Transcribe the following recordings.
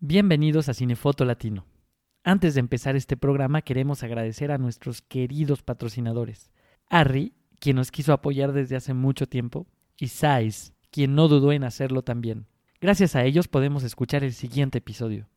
Bienvenidos a Cinefoto Latino. Antes de empezar este programa queremos agradecer a nuestros queridos patrocinadores. Harry, quien nos quiso apoyar desde hace mucho tiempo, y Sais, quien no dudó en hacerlo también. Gracias a ellos podemos escuchar el siguiente episodio.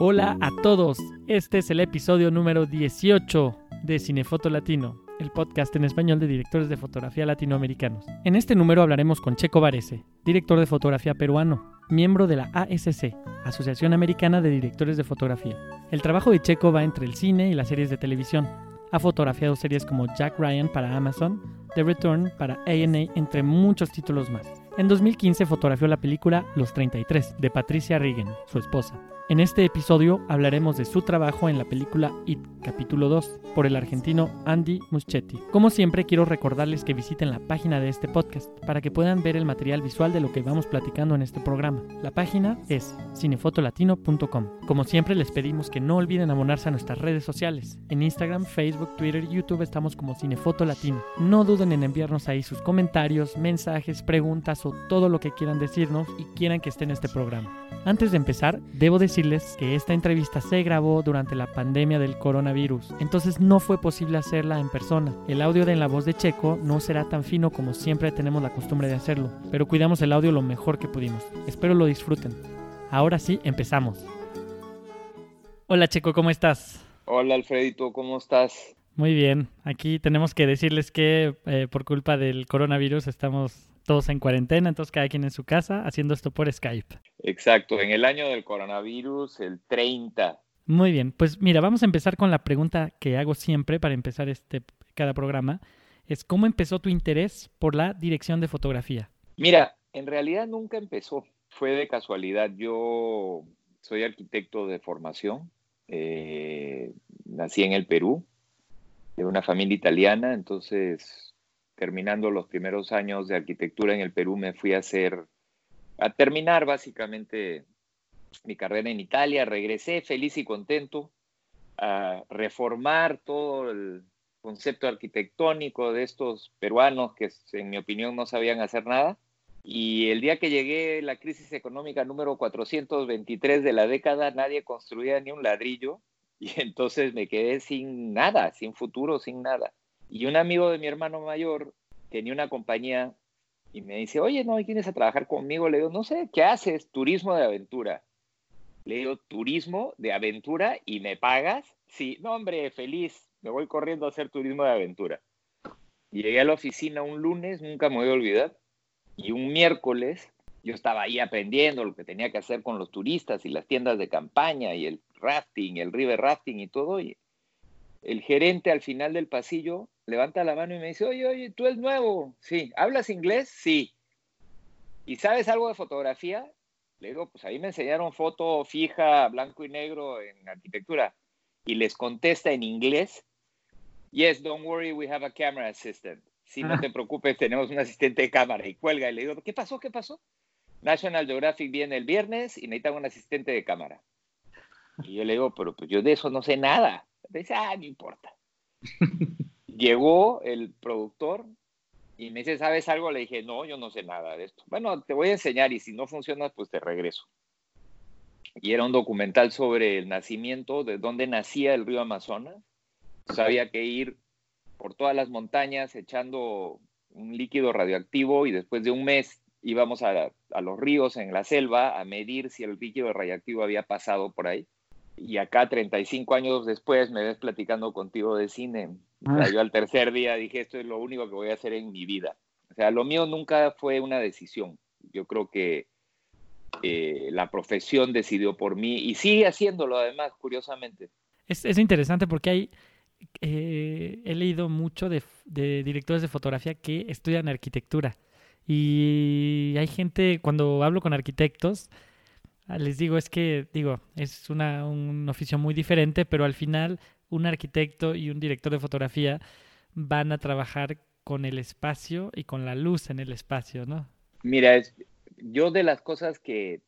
Hola a todos, este es el episodio número 18 de Cinefoto Latino el podcast en español de directores de fotografía latinoamericanos. En este número hablaremos con Checo Varese, director de fotografía peruano, miembro de la ASC, Asociación Americana de Directores de Fotografía. El trabajo de Checo va entre el cine y las series de televisión. Ha fotografiado series como Jack Ryan para Amazon, The Return para ANA, entre muchos títulos más. En 2015 fotografió la película Los 33 de Patricia Regan, su esposa. En este episodio hablaremos de su trabajo en la película It, capítulo 2, por el argentino Andy Muschetti. Como siempre, quiero recordarles que visiten la página de este podcast para que puedan ver el material visual de lo que vamos platicando en este programa. La página es cinefotolatino.com. Como siempre, les pedimos que no olviden abonarse a nuestras redes sociales. En Instagram, Facebook, Twitter y YouTube estamos como Cinefoto Latino. No duden en enviarnos ahí sus comentarios, mensajes, preguntas o todo lo que quieran decirnos y quieran que esté en este programa. Antes de empezar, debo decir que esta entrevista se grabó durante la pandemia del coronavirus, entonces no fue posible hacerla en persona. El audio de En la voz de Checo no será tan fino como siempre tenemos la costumbre de hacerlo, pero cuidamos el audio lo mejor que pudimos. Espero lo disfruten. Ahora sí, empezamos. Hola Checo, ¿cómo estás? Hola Alfredito, ¿cómo estás? Muy bien, aquí tenemos que decirles que eh, por culpa del coronavirus estamos todos en cuarentena, entonces cada quien en su casa haciendo esto por Skype. Exacto, en el año del coronavirus, el 30. Muy bien, pues mira, vamos a empezar con la pregunta que hago siempre para empezar este cada programa, es ¿cómo empezó tu interés por la dirección de fotografía? Mira, en realidad nunca empezó, fue de casualidad. Yo soy arquitecto de formación, eh, nací en el Perú, de una familia italiana, entonces terminando los primeros años de arquitectura en el Perú, me fui a hacer, a terminar básicamente mi carrera en Italia, regresé feliz y contento a reformar todo el concepto arquitectónico de estos peruanos que en mi opinión no sabían hacer nada. Y el día que llegué la crisis económica número 423 de la década, nadie construía ni un ladrillo y entonces me quedé sin nada, sin futuro, sin nada. Y un amigo de mi hermano mayor tenía una compañía y me dice, oye, ¿no vienes a trabajar conmigo? Le digo, no sé, ¿qué haces? Turismo de aventura. Le digo, turismo de aventura y me pagas. Sí, no, hombre, feliz, me voy corriendo a hacer turismo de aventura. Llegué a la oficina un lunes, nunca me voy a olvidar, y un miércoles yo estaba ahí aprendiendo lo que tenía que hacer con los turistas y las tiendas de campaña y el rafting, el river rafting y todo. Y el gerente al final del pasillo levanta la mano y me dice, oye, oye, tú eres nuevo. Sí. ¿Hablas inglés? Sí. ¿Y sabes algo de fotografía? Le digo, pues ahí me enseñaron foto fija, blanco y negro en arquitectura. Y les contesta en inglés, yes, don't worry, we have a camera assistant. Si no te preocupes, tenemos un asistente de cámara. Y cuelga y le digo, ¿qué pasó? ¿Qué pasó? National Geographic viene el viernes y necesitan un asistente de cámara. Y yo le digo, pero pues yo de eso no sé nada. dice, ah, no importa. Llegó el productor y me dice, ¿sabes algo? Le dije, no, yo no sé nada de esto. Bueno, te voy a enseñar y si no funciona, pues te regreso. Y era un documental sobre el nacimiento, de dónde nacía el río Amazonas. había que ir por todas las montañas echando un líquido radioactivo y después de un mes íbamos a, a los ríos en la selva a medir si el líquido radioactivo había pasado por ahí y acá 35 años después me ves platicando contigo de cine. Ah. yo al tercer día dije, esto es lo único que voy a hacer en mi vida. O sea, lo mío nunca fue una decisión. Yo creo que eh, la profesión decidió por mí y sigue haciéndolo además, curiosamente. Es, es interesante porque hay, eh, he leído mucho de, de directores de fotografía que estudian arquitectura. Y hay gente, cuando hablo con arquitectos, les digo, es que, digo, es una, un oficio muy diferente, pero al final un arquitecto y un director de fotografía van a trabajar con el espacio y con la luz en el espacio, ¿no? Mira, es, yo de las cosas que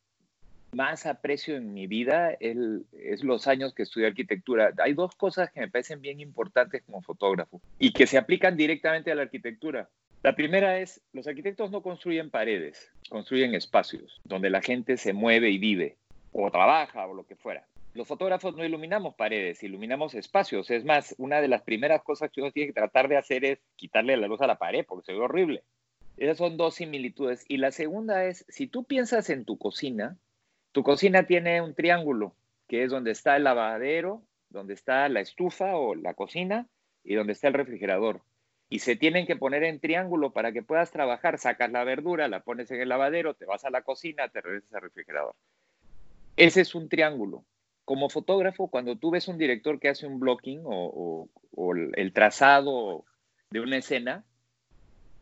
más aprecio en mi vida es, es los años que estudié arquitectura. Hay dos cosas que me parecen bien importantes como fotógrafo y que se aplican directamente a la arquitectura. La primera es, los arquitectos no construyen paredes, construyen espacios donde la gente se mueve y vive, o trabaja, o lo que fuera. Los fotógrafos no iluminamos paredes, iluminamos espacios. Es más, una de las primeras cosas que uno tiene que tratar de hacer es quitarle la luz a la pared, porque se ve horrible. Esas son dos similitudes. Y la segunda es, si tú piensas en tu cocina, tu cocina tiene un triángulo, que es donde está el lavadero, donde está la estufa o la cocina y donde está el refrigerador y se tienen que poner en triángulo para que puedas trabajar. Sacas la verdura, la pones en el lavadero, te vas a la cocina, te regresas al refrigerador. Ese es un triángulo. Como fotógrafo, cuando tú ves un director que hace un blocking o, el trazado de una escena,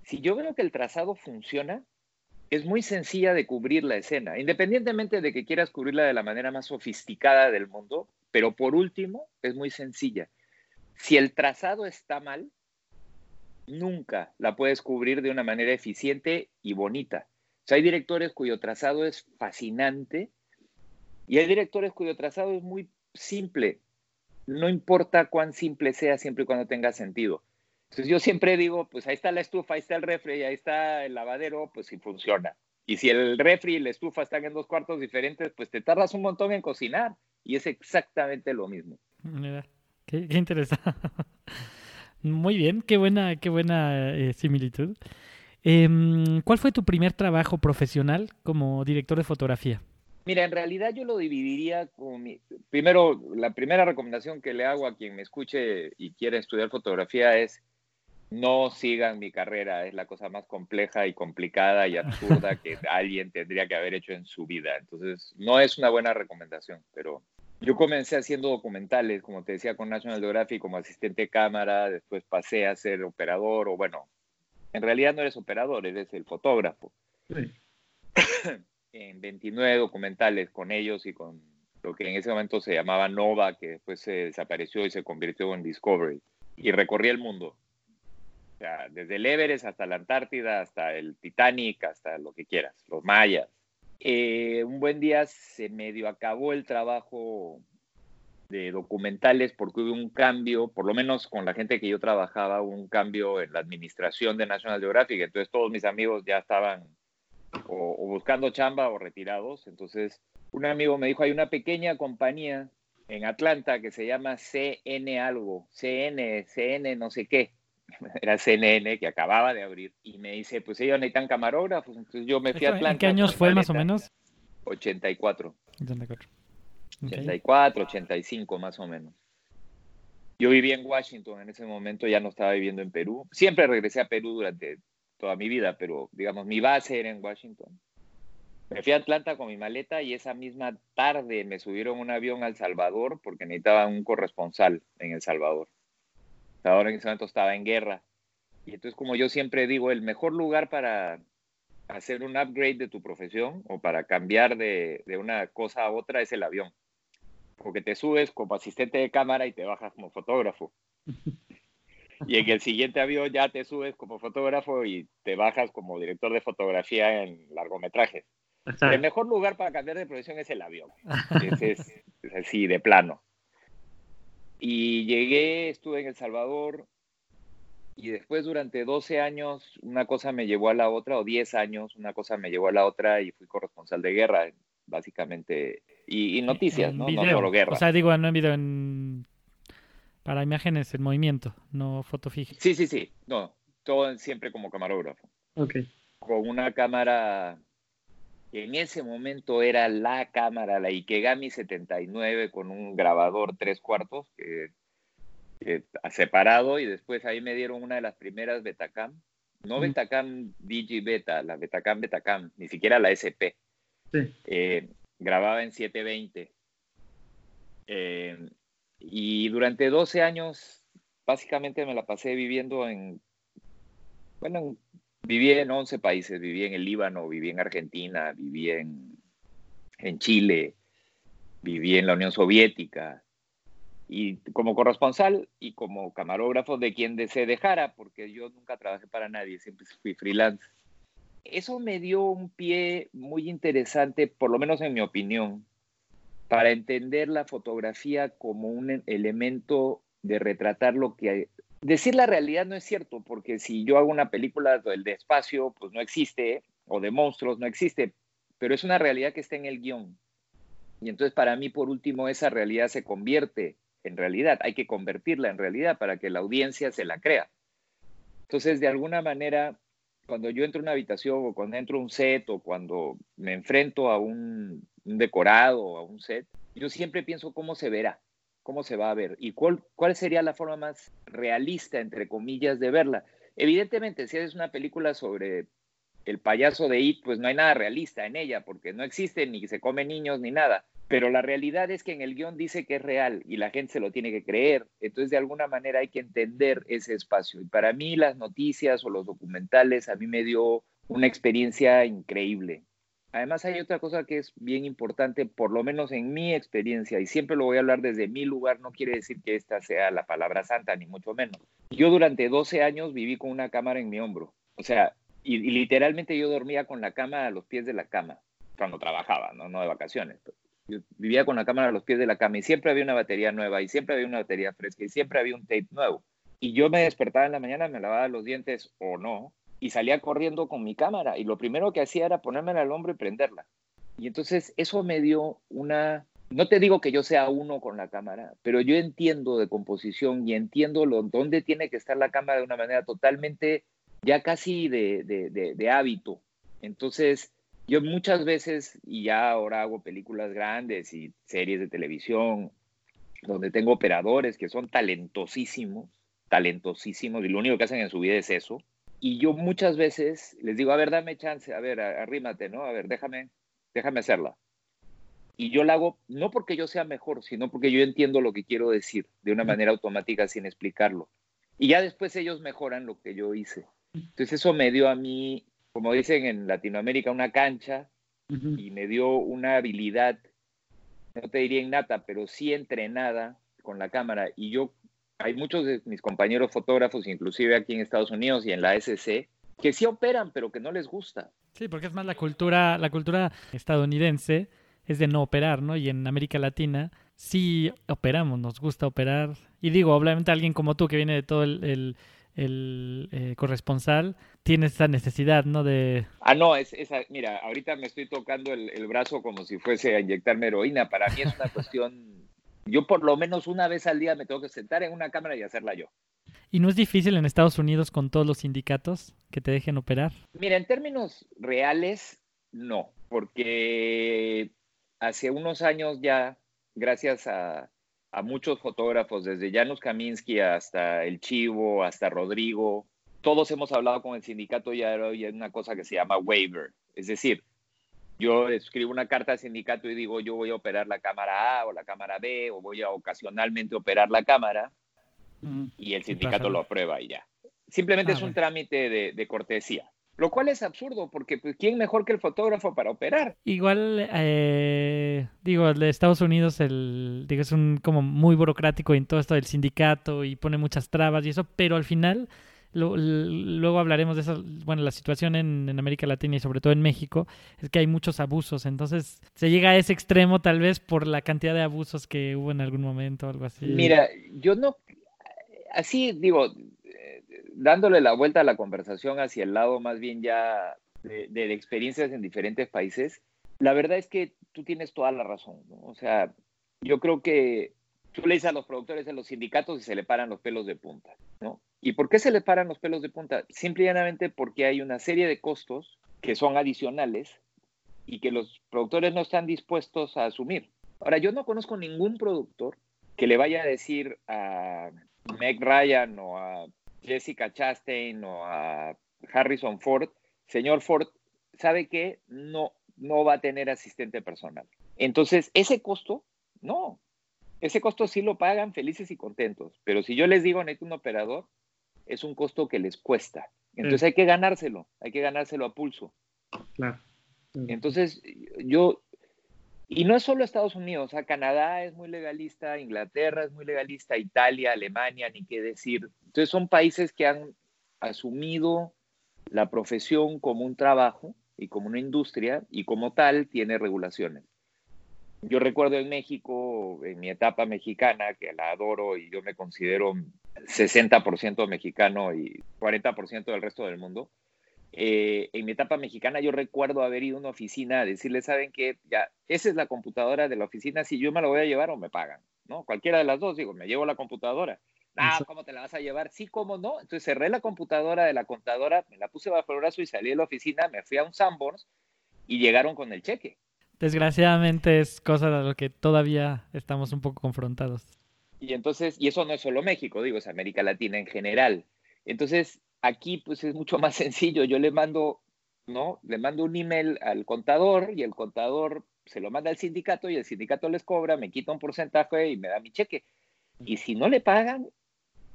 si yo veo que el trazado funciona, es muy sencilla de cubrir la escena, independientemente de que quieras cubrirla de la manera más sofisticada del mundo, pero por último, es muy sencilla. Si el trazado está mal, nunca la puedes cubrir de una manera eficiente y bonita. hay directores cuyo trazado es fascinante y hay directores cuyo trazado es muy simple. No importa cuán simple sea, siempre y cuando tenga sentido. Entonces yo siempre digo, pues ahí está la estufa, ahí está el refri, ahí está el lavadero, pues si funciona. Y si el refri y la estufa están en dos cuartos diferentes, pues te tardas un montón en cocinar. Y es exactamente lo mismo. Mira, qué interesante. Muy bien, qué buena, qué buena eh, similitud. Em, ¿Cuál fue tu primer trabajo profesional como director de fotografía? Mira, en realidad yo lo dividiría como mi... Primero, la primera recomendación que le hago a quien me escuche y quiere estudiar fotografía es no sigan mi carrera, es la cosa más compleja y complicada y absurda que alguien tendría que haber hecho en su vida. Entonces, no es una buena recomendación, pero yo comencé haciendo documentales, como te decía, con National Geographic como asistente de cámara, después pasé a ser operador, o bueno, en realidad no eres operador, eres el fotógrafo. en 29 documentales con ellos y con lo que en ese momento se llamaba Nova, que después se desapareció y se convirtió en Discovery. Y recorrí el mundo. O sea, desde el Everest hasta la Antártida, hasta el Titanic, hasta lo que quieras, los mayas. Eh, un buen día se medio acabó el trabajo de documentales porque hubo un cambio, por lo menos con la gente que yo trabajaba, un cambio en la administración de National Geographic. Entonces todos mis amigos ya estaban o, buscando chamba o retirados. Entonces un amigo me dijo, hay una pequeña compañía en Atlanta que se llama CN algo, CN, CN no sé qué era CNN que acababa de abrir y me dice, pues ellos necesitan camarógrafos, entonces yo me fui a Atlanta. ¿En qué años fue más o menos? 84. 84. 84, 85 más o menos. Yo vivía en Washington en ese momento, ya no estaba viviendo en Perú. Siempre regresé a Perú durante toda mi vida, pero digamos, mi base era en Washington. Me fui a Atlanta con mi maleta y esa misma tarde me subieron un avión al Salvador porque necesitaba un corresponsal en El Salvador ahora en ese momento estaba en guerra. Y entonces, como yo siempre digo, el mejor lugar para hacer un upgrade de tu profesión o para cambiar de, una cosa a otra es el avión. Porque te subes como asistente de cámara y te bajas como fotógrafo. Y en el siguiente avión ya te subes como fotógrafo y te bajas como director de fotografía en largometrajes. El mejor lugar para cambiar de profesión es el avión. es así, de plano. Y llegué, estuve en El Salvador y después durante 12 años una cosa me llevó a la otra, o 10 años una cosa me llevó a la otra y fui corresponsal de guerra, básicamente. Y, noticias, ¿no? No solo guerra. O sea, digo, no en video, en... para imágenes en movimiento, no foto fija. Sí, sí, sí. No, todo siempre como camarógrafo. Ok. Con una cámara en ese momento era la cámara, la Ikegami 79 con un grabador tres cuartos que, separado y después ahí me dieron una de las primeras Betacam, no Betacam Digi Beta, la Betacam Betacam, ni siquiera la SP. Eh, grababa en 720. Eh, y durante 12 años básicamente me la pasé viviendo en, bueno, en Viví en 11 países, viví en el Líbano, viví en Argentina, viví en, en Chile, viví en la Unión Soviética, y como corresponsal y como camarógrafo de quien se dejara, porque yo nunca trabajé para nadie, siempre fui freelance. Eso me dio un pie muy interesante, por lo menos en mi opinión, para entender la fotografía como un elemento de retratar lo que decir la realidad no es cierto, porque si yo hago una película del espacio, pues no existe, o de monstruos, no existe, pero es una realidad que está en el guion. Y entonces para mí, por último, esa realidad se convierte en realidad. Hay que convertirla en realidad para que la audiencia se la crea. Entonces, de alguna manera, cuando yo entro a una habitación o cuando entro a un set o cuando me enfrento a un, decorado o a un set, yo siempre pienso cómo se verá, cómo se va a ver y cuál, cuál sería la forma más realista, entre comillas, de verla. Evidentemente, si es una película sobre el payaso de It, pues no hay nada realista en ella, porque no existe ni se come niños ni nada. Pero la realidad es que en el guion dice que es real y la gente se lo tiene que creer. Entonces, de alguna manera hay que entender ese espacio. Y para mí las noticias o los documentales a mí me dio una experiencia increíble. Además, hay otra cosa que es bien importante, por lo menos en mi experiencia, y siempre lo voy a hablar desde mi lugar, no quiere decir que esta sea la palabra santa, ni mucho menos. Yo durante 12 años viví con una cámara en mi hombro. O sea, y, literalmente yo dormía con la cama a los pies de la cama, cuando trabajaba, no, no de vacaciones. Yo vivía con la cámara a los pies de la cama y siempre había una batería nueva y siempre había una batería fresca y siempre había un tape nuevo. Y yo me despertaba en la mañana, me lavaba los dientes o no, y salía corriendo con mi cámara. Y lo primero que hacía era ponerme al hombro y prenderla. Y entonces eso me dio una... No te digo que yo sea uno con la cámara, pero yo entiendo de composición y entiendo lo, dónde tiene que estar la cámara de una manera totalmente ya casi de, de, de hábito. Entonces, yo muchas veces, y ya ahora hago películas grandes y series de televisión, donde tengo operadores que son talentosísimos, talentosísimos, y lo único que hacen en su vida es eso. Y yo muchas veces les digo, a ver, dame chance, a ver, arrímate, ¿no? A ver, déjame, déjame hacerla. Y yo la hago no porque yo sea mejor, sino porque yo entiendo lo que quiero decir de una manera automática sin explicarlo. Y ya después ellos mejoran lo que yo hice. Entonces eso me dio a mí como dicen en Latinoamérica, una cancha y me dio una habilidad, no te diría innata, pero sí entrenada con la cámara. Y yo, hay muchos de mis compañeros fotógrafos, inclusive aquí en Estados Unidos y en la SC, que sí operan, pero que no les gusta. Sí, porque es más la cultura, la cultura estadounidense es de no operar, ¿no? Y en América Latina sí operamos, nos gusta operar. Y digo, obviamente alguien como tú que viene de todo el el eh, corresponsal tiene esa necesidad, ¿no? De... Ah, no, es, esa, mira, ahorita me estoy tocando el, brazo como si fuese a inyectarme heroína. Para mí es una cuestión, yo por lo menos una vez al día me tengo que sentar en una cámara y hacerla yo. ¿Y no es difícil en Estados Unidos con todos los sindicatos que te dejen operar? Mira, en términos reales, no, porque hace unos años ya, gracias a, a muchos fotógrafos, desde Janusz Kaminski hasta El Chivo, hasta Rodrigo. Todos hemos hablado con el sindicato y hay una cosa que se llama waiver. Es decir, yo escribo una carta al sindicato y digo, yo voy a operar la cámara A o la cámara B o voy a ocasionalmente operar la cámara y el sindicato lo aprueba y ya. Simplemente ah, es un trámite de cortesía. Lo cual es absurdo, porque pues, ¿quién mejor que el fotógrafo para operar? Igual, eh, digo, el de Estados Unidos el, digo, es un como muy burocrático en todo esto del sindicato y pone muchas trabas y eso, pero al final, luego hablaremos de eso, bueno, la situación en, América Latina y sobre todo en México, es que hay muchos abusos, entonces se llega a ese extremo tal vez por la cantidad de abusos que hubo en algún momento algo así. Mira, yo no, así digo, dándole la vuelta a la conversación hacia el lado más bien ya de, experiencias en diferentes países, la verdad es que tú tienes toda la razón. O sea, yo creo que tú le dices a los productores de los sindicatos y se le paran los pelos de punta, ¿no? ¿Y por qué se le paran los pelos de punta? Simplemente porque hay una serie de costos que son adicionales y que los productores no están dispuestos a asumir. Ahora, yo no conozco ningún productor que le vaya a decir a Meg Ryan o a Jessica Chastain o a Harrison Ford, señor Ford, sabe que no, no va a tener asistente personal. Entonces, ese costo, no. Ese costo sí lo pagan felices y contentos. Pero si yo les digo, necesito un operador, es un costo que les cuesta. Entonces hay que ganárselo, hay que ganárselo a pulso. Claro. Entonces, yo, y no es solo Estados Unidos, o Canadá es muy legalista, Inglaterra es muy legalista, Italia, Alemania, ni qué decir. Entonces son países que han asumido la profesión como un trabajo y como una industria y como tal tiene regulaciones. Yo recuerdo en México, en mi etapa mexicana, que la adoro y yo me considero 60% mexicano y 40% del resto del mundo. Eh, en mi etapa mexicana yo recuerdo haber ido a una oficina a decirle, ¿saben qué? Ya, esa es la computadora de la oficina, si yo me la voy a llevar o me pagan, ¿no? Cualquiera de las dos, digo, me llevo la computadora. Ah, ¿cómo te la vas a llevar? Sí, ¿cómo no? Entonces cerré la computadora de la contadora, me la puse bajo el brazo y salí de la oficina, me fui a un Sanborns y llegaron con el cheque. Desgraciadamente es cosa de lo que todavía estamos un poco confrontados. Y entonces, y eso no es solo México, digo, es América Latina en general. Entonces, aquí pues es mucho más sencillo. Yo le mando, ¿no? Le mando un email al contador y el contador se lo manda al sindicato y el sindicato les cobra, me quita un porcentaje y me da mi cheque. Y si no le pagan,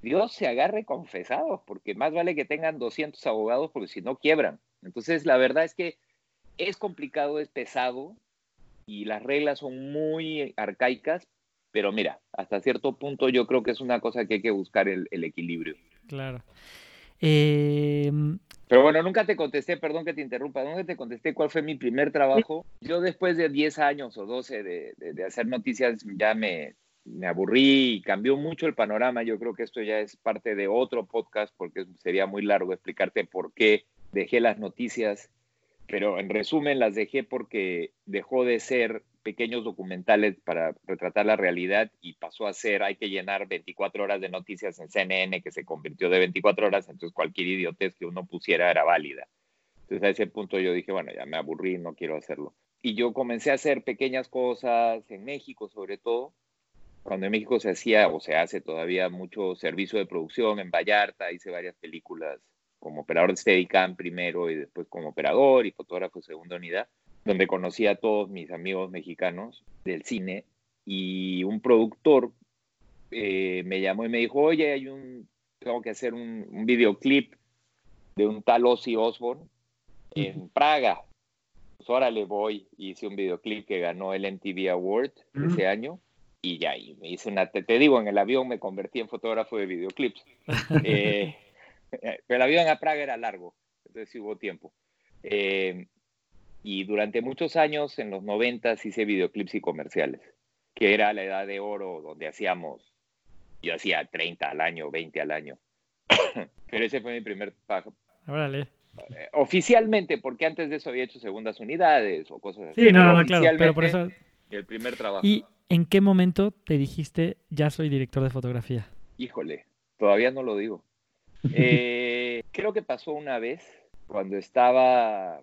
Dios se agarre confesados, porque más vale que tengan 200 abogados, porque si no quiebran. Entonces, la verdad es que es complicado, es pesado y las reglas son muy arcaicas, pero mira, hasta cierto punto yo creo que es una cosa que hay que buscar el, equilibrio. Claro. Eh, pero bueno, nunca te contesté, perdón que te interrumpa, nunca te contesté cuál fue mi primer trabajo. Yo después de 10 años o 12 de, de, hacer noticias ya me, me, aburrí y cambió mucho el panorama. Yo creo que esto ya es parte de otro podcast porque sería muy largo explicarte por qué dejé las noticias pero en resumen las dejé porque dejó de ser pequeños documentales para retratar la realidad y pasó a ser, hay que llenar 24 horas de noticias en CNN, que se convirtió de 24 horas, entonces cualquier idiotez que uno pusiera era válida. Entonces a ese punto yo dije, bueno, ya me aburrí, no quiero hacerlo. Y yo comencé a hacer pequeñas cosas en México, sobre todo, cuando en México se hacía o se hace todavía mucho servicio de producción, en Vallarta hice varias películas como operador de Steadicam primero y después como operador y fotógrafo segunda unidad, donde conocí a todos mis amigos mexicanos del cine y un productor eh, me llamó y me dijo, oye, hay un, tengo que hacer un, videoclip de un tal Ozzy Osbourne en Praga. Pues ahora le voy, hice un videoclip que ganó el MTV Award ese año y ya, y me hice una, te, te, digo, en el avión me convertí en fotógrafo de videoclips. eh, pero el avión a Praga era largo, entonces hubo tiempo. Eh, y durante muchos años, en los 90, hice videoclips y comerciales, que era la edad de oro donde hacíamos, yo hacía 30 al año, 20 al año. pero ese fue mi primer pago. Órale. Eh, oficialmente, porque antes de eso había hecho segundas unidades o cosas así. Sí, no, no, claro, pero por eso... El primer trabajo. ¿Y en qué momento te dijiste, ya soy director de fotografía? Híjole, todavía no lo digo. Eh, creo que pasó una vez cuando estaba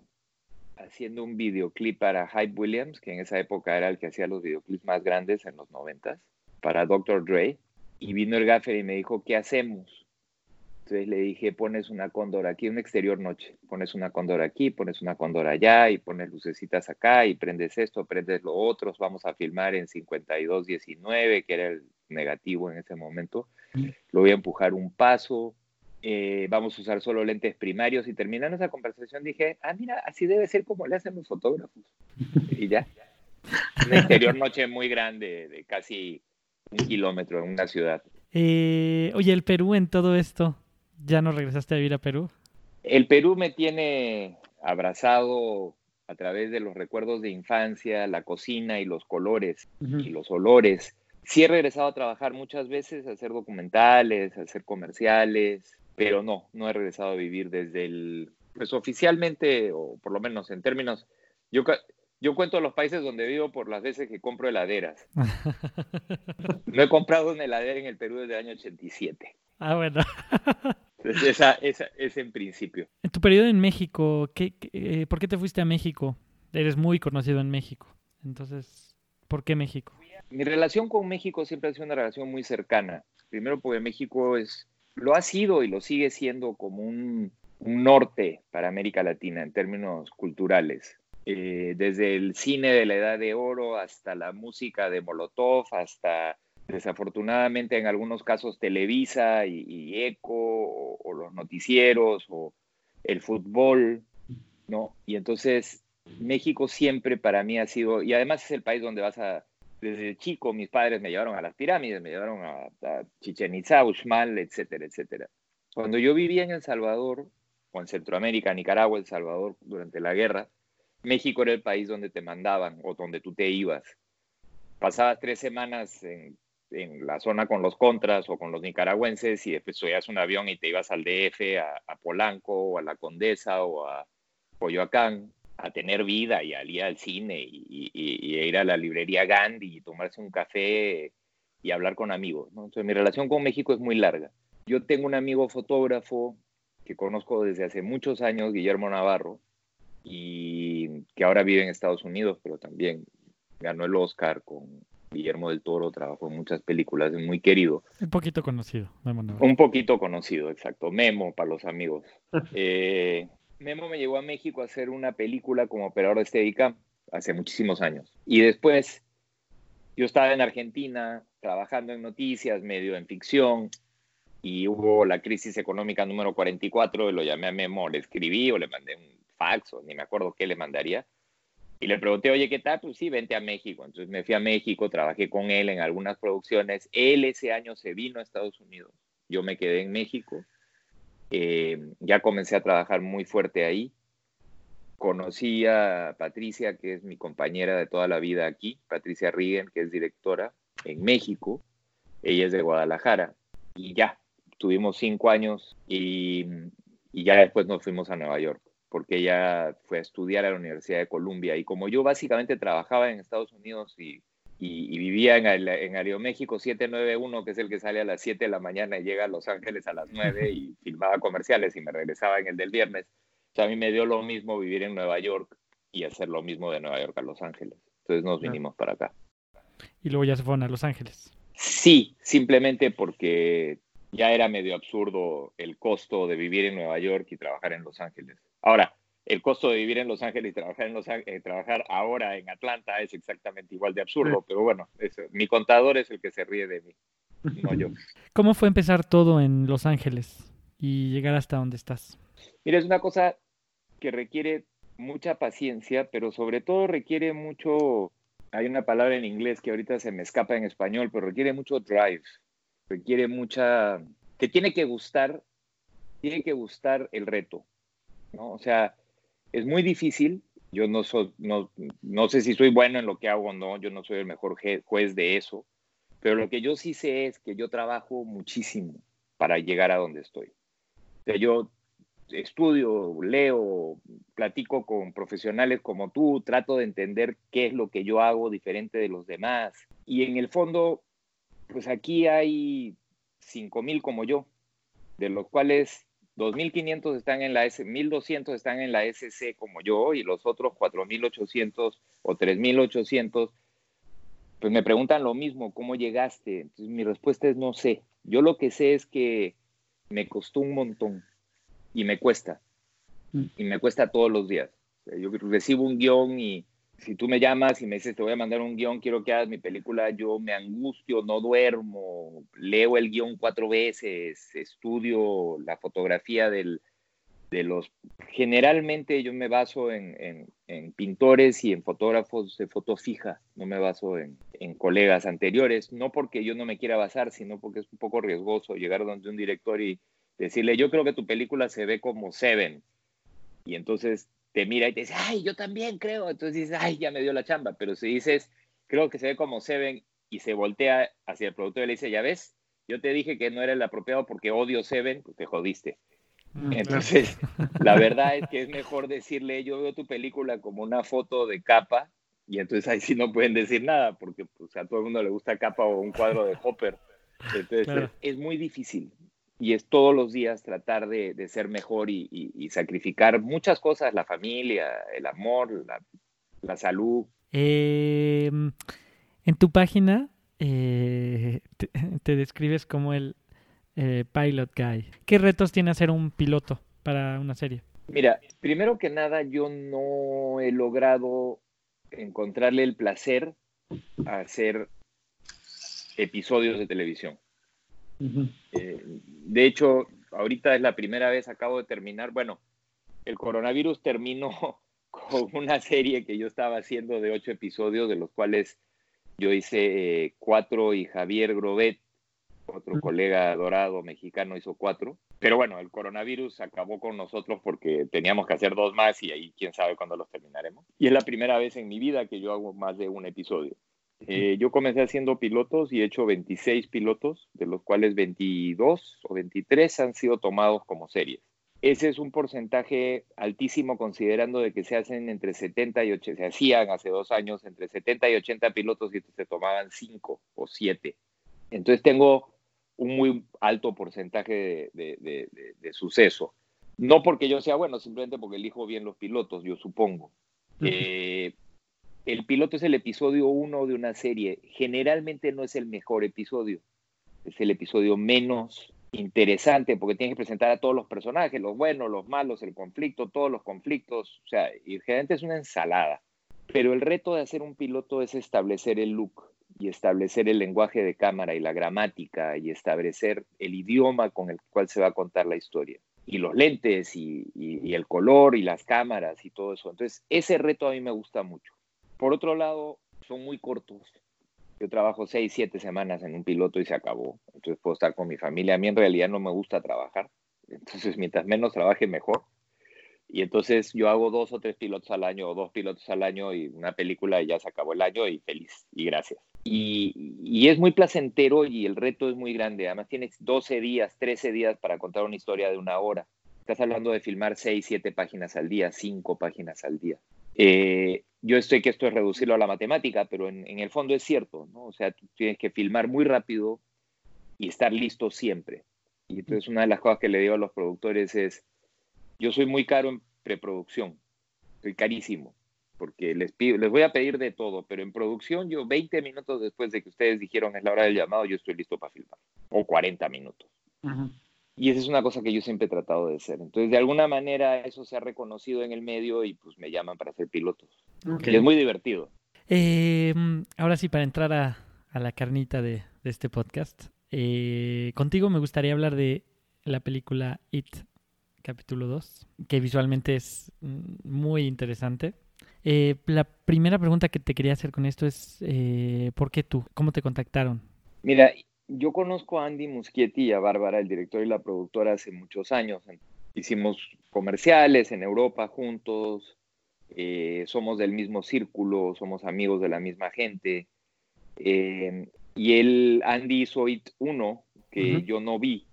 haciendo un videoclip para Hype Williams, que en esa época era el que hacía los videoclips más grandes en los noventas, para Dr. Dre, y vino el gaffer y me dijo, ¿qué hacemos? Entonces le dije, pones una cóndor aquí, un exterior noche, pones una cóndor aquí, pones una cóndor allá, y pones lucecitas acá, y prendes esto, prendes lo otro, vamos a filmar en 52-19, que era el negativo en ese momento, lo voy a empujar un paso, eh, vamos a usar solo lentes primarios. Y terminando esa conversación dije, ah, mira, así debe ser como le hacen los fotógrafos. y ya. Un exterior noche muy grande, de casi un kilómetro en una ciudad. Eh, oye, el Perú en todo esto, ¿ya no regresaste a vivir a Perú? El Perú me tiene abrazado a través de los recuerdos de infancia, la cocina y los colores y los olores. Sí he regresado a trabajar muchas veces, a hacer documentales, a hacer comerciales, pero no, no he regresado a vivir desde el, pues oficialmente, o por lo menos en términos, yo, yo cuento los países donde vivo por las veces que compro heladeras. no he comprado una heladera en el Perú desde el año 87. Ah, bueno. esa, esa, es en principio. En tu periodo en México, ¿qué, eh, ¿por qué te fuiste a México? Eres muy conocido en México. Entonces, ¿por qué México? Mi relación con México siempre ha sido una relación muy cercana. Primero porque México es lo ha sido y lo sigue siendo como un, norte para América Latina en términos culturales. Eh, desde el cine de la Edad de Oro hasta la música de Molotov, hasta desafortunadamente en algunos casos Televisa y, Eco o, o, los noticieros o el fútbol, ¿no? Y entonces México siempre para mí ha sido, y además es el país donde vas a desde chico mis padres me llevaron a las pirámides, me llevaron a, Chichen Itza, Uxmal, etcétera, etcétera. Cuando yo vivía en El Salvador, o en Centroamérica, Nicaragua, El Salvador, durante la guerra, México era el país donde te mandaban o donde tú te ibas. Pasabas tres semanas en la zona con los contras o con los nicaragüenses y después subías un avión y te ibas al DF, a, Polanco o a la Condesa o a Coyoacán a tener vida y a ir al cine y, ir a la librería Gandhi y tomarse un café y hablar con amigos. Entonces mi relación con México es muy larga. Yo tengo un amigo fotógrafo que conozco desde hace muchos años, Guillermo Navarro, y que ahora vive en Estados Unidos, pero también ganó el Oscar con Guillermo del Toro, trabajó en muchas películas, es muy querido. Un poquito conocido, Memo Un poquito conocido, exacto. Memo para los amigos. Eh, Memo me llevó a México a hacer una película como operador de Steadicam hace muchísimos años. Y después yo estaba en Argentina trabajando en noticias, medio en ficción, y hubo la crisis económica número 44, y lo llamé a Memo, le escribí o le mandé un fax, o ni me acuerdo qué le mandaría, y le pregunté, oye, ¿qué tal? Pues sí, vente a México. Entonces me fui a México, trabajé con él en algunas producciones. Él ese año se vino a Estados Unidos. Yo me quedé en México. Eh, ya comencé a trabajar muy fuerte ahí. Conocí a Patricia, que es mi compañera de toda la vida aquí, Patricia Rigen, que es directora en México. Ella es de Guadalajara. Y ya, tuvimos cinco años y, y ya después nos fuimos a Nueva York porque ella fue a estudiar a la Universidad de Columbia. Y como yo básicamente trabajaba en Estados Unidos y, vivía en, el, en Aeroméxico 791, que es el que sale a las 7 de la mañana y llega a Los Ángeles a las 9 y filmaba comerciales y me regresaba en el del viernes, o a mí me dio lo mismo vivir en Nueva York y hacer lo mismo de Nueva York a Los Ángeles. Entonces nos vinimos para acá. Y luego ya se fueron a Los Ángeles. Sí, simplemente porque ya era medio absurdo el costo de vivir en Nueva York y trabajar en Los Ángeles. Ahora, el costo de vivir en Los Ángeles y trabajar, en Los eh, trabajar ahora en Atlanta es exactamente igual de absurdo, pero bueno, mi contador es el que se ríe de mí, no yo. ¿Cómo fue empezar todo en Los Ángeles y llegar hasta donde estás? Mira, es una cosa que requiere mucha paciencia, pero sobre todo requiere mucho, hay una palabra en inglés que ahorita se me escapa en español, pero requiere mucho drive, requiere mucha, que tiene que gustar, tiene que gustar el reto, ¿no? O sea, es muy difícil, yo no, soy, no, no sé si soy bueno en lo que hago o no, yo no soy el mejor juez de eso, pero lo que yo sí sé es que yo trabajo muchísimo para llegar a donde estoy. O yo estudio, leo, platico con profesionales como tú, trato de entender qué es lo que yo hago diferente de los demás. Y en el fondo, pues aquí hay 5.000 como yo, de los cuales 2.500 están en la S, 1.200 están en la SC como yo y los otros 4.800 o 3.800, pues me preguntan lo mismo, ¿cómo llegaste? Entonces mi respuesta es no sé. Yo lo que sé es que me costó un montón y me cuesta. Mm. Y me cuesta todos los días. Yo recibo un guion y si tú me llamas y me dices, te voy a mandar un guion, quiero que hagas mi película, yo me angustio, no duermo, leo el guion cuatro veces, estudio la fotografía del, de los... Generalmente yo me baso en, en, pintores y en fotógrafos de foto fija, no me baso en, en, colegas anteriores, no porque yo no me quiera basar, sino porque es un poco riesgoso llegar donde un director y decirle, yo creo que tu película se ve como Seven. Y entonces te mira y te dice, ay, yo también creo. Entonces dices, ay, ya me dio la chamba. Pero si dices, creo que se ve como Seven y se voltea hacia el productor y le dice, ya ves, yo te dije que no era el apropiado porque odio Seven, pues te jodiste. Mm, entonces, la verdad es que es mejor decirle, yo veo tu película como una foto de capa, y entonces ahí sí no pueden decir nada, porque pues, a todo el mundo le gusta capa o un cuadro de Hopper. Entonces, es muy difícil y es todos los días tratar de, ser mejor y, sacrificar muchas cosas, la familia, el amor, la, salud. Em, en tu página eh, te, describes como el eh, pilot guy. ¿Qué retos tiene ser un piloto para una serie? Mira, primero que nada, yo no he logrado encontrarle el placer a hacer episodios de televisión. Eh, de hecho, ahorita es la primera vez, acabo de terminar, bueno, el coronavirus terminó con una serie que yo estaba haciendo de ocho episodios, de los cuales yo hice eh, cuatro y Javier Grobet, otro colega dorado mexicano, hizo cuatro. Pero bueno, el coronavirus acabó con nosotros porque teníamos que hacer dos más y ahí quién sabe cuándo los terminaremos. Y es la primera vez en mi vida que yo hago más de un episodio. Eh, yo comencé haciendo pilotos y he hecho 26 pilotos, de los cuales 22 o 23 han sido tomados como series. Ese es un porcentaje altísimo considerando de que se hacen entre 70 y 80, se hacían hace dos años entre 70 y 80 pilotos y se tomaban 5 o 7. Entonces tengo un muy alto porcentaje de, suceso. No porque yo sea bueno, simplemente porque elijo bien los pilotos, yo supongo. Eh, el piloto es el episodio uno de una serie. Generalmente no es el mejor episodio, es el episodio menos interesante porque tienes que presentar a todos los personajes, los buenos, los malos, el conflicto, todos los conflictos. O sea, y generalmente es una ensalada. Pero el reto de hacer un piloto es establecer el look y establecer el lenguaje de cámara y la gramática y establecer el idioma con el cual se va a contar la historia. Y los lentes y, el color y las cámaras y todo eso. Entonces, ese reto a mí me gusta mucho. Por otro lado, son muy cortos. Yo trabajo seis, siete semanas en un piloto y se acabó. Entonces puedo estar con mi familia. A mí en realidad no me gusta trabajar. Entonces, mientras menos trabaje, mejor. Y entonces yo hago dos o tres pilotos al año o dos pilotos al año y una película y ya se acabó el año y feliz y gracias. Y, es muy placentero y el reto es muy grande. Además tienes 12 días, 13 días para contar una historia de una hora. Estás hablando de filmar 6, 7 páginas al día, 5 páginas al día. Eh, yo sé que esto es reducirlo a la matemática, pero en, en, el fondo es cierto, ¿no? O sea, tú tienes que filmar muy rápido y estar listo siempre. Y entonces una de las cosas que le digo a los productores es, yo soy muy caro en preproducción, soy carísimo, porque les, pido, les voy a pedir de todo, pero en producción yo 20 minutos después de que ustedes dijeron es la hora del llamado, yo estoy listo para filmar, o 40 minutos. Y esa es una cosa que yo siempre he tratado de hacer. Entonces, de alguna manera eso se ha reconocido en el medio y pues me llaman para ser pilotos. Y es muy divertido. Eh, ahora sí, para entrar a, la carnita de, este podcast, eh, contigo me gustaría hablar de la película It capítulo 2, que visualmente es mm, muy interesante. Eh, la primera pregunta que te quería hacer con esto es, eh, ¿por qué tú? ¿Cómo te contactaron? Mira, yo conozco a Andy Muschietti y a Bárbara, el director y la productora, hace muchos años. Hicimos comerciales en Europa juntos, eh, somos del mismo círculo, somos amigos de la misma gente. y él, Andy hizo It 1, que yo no vi,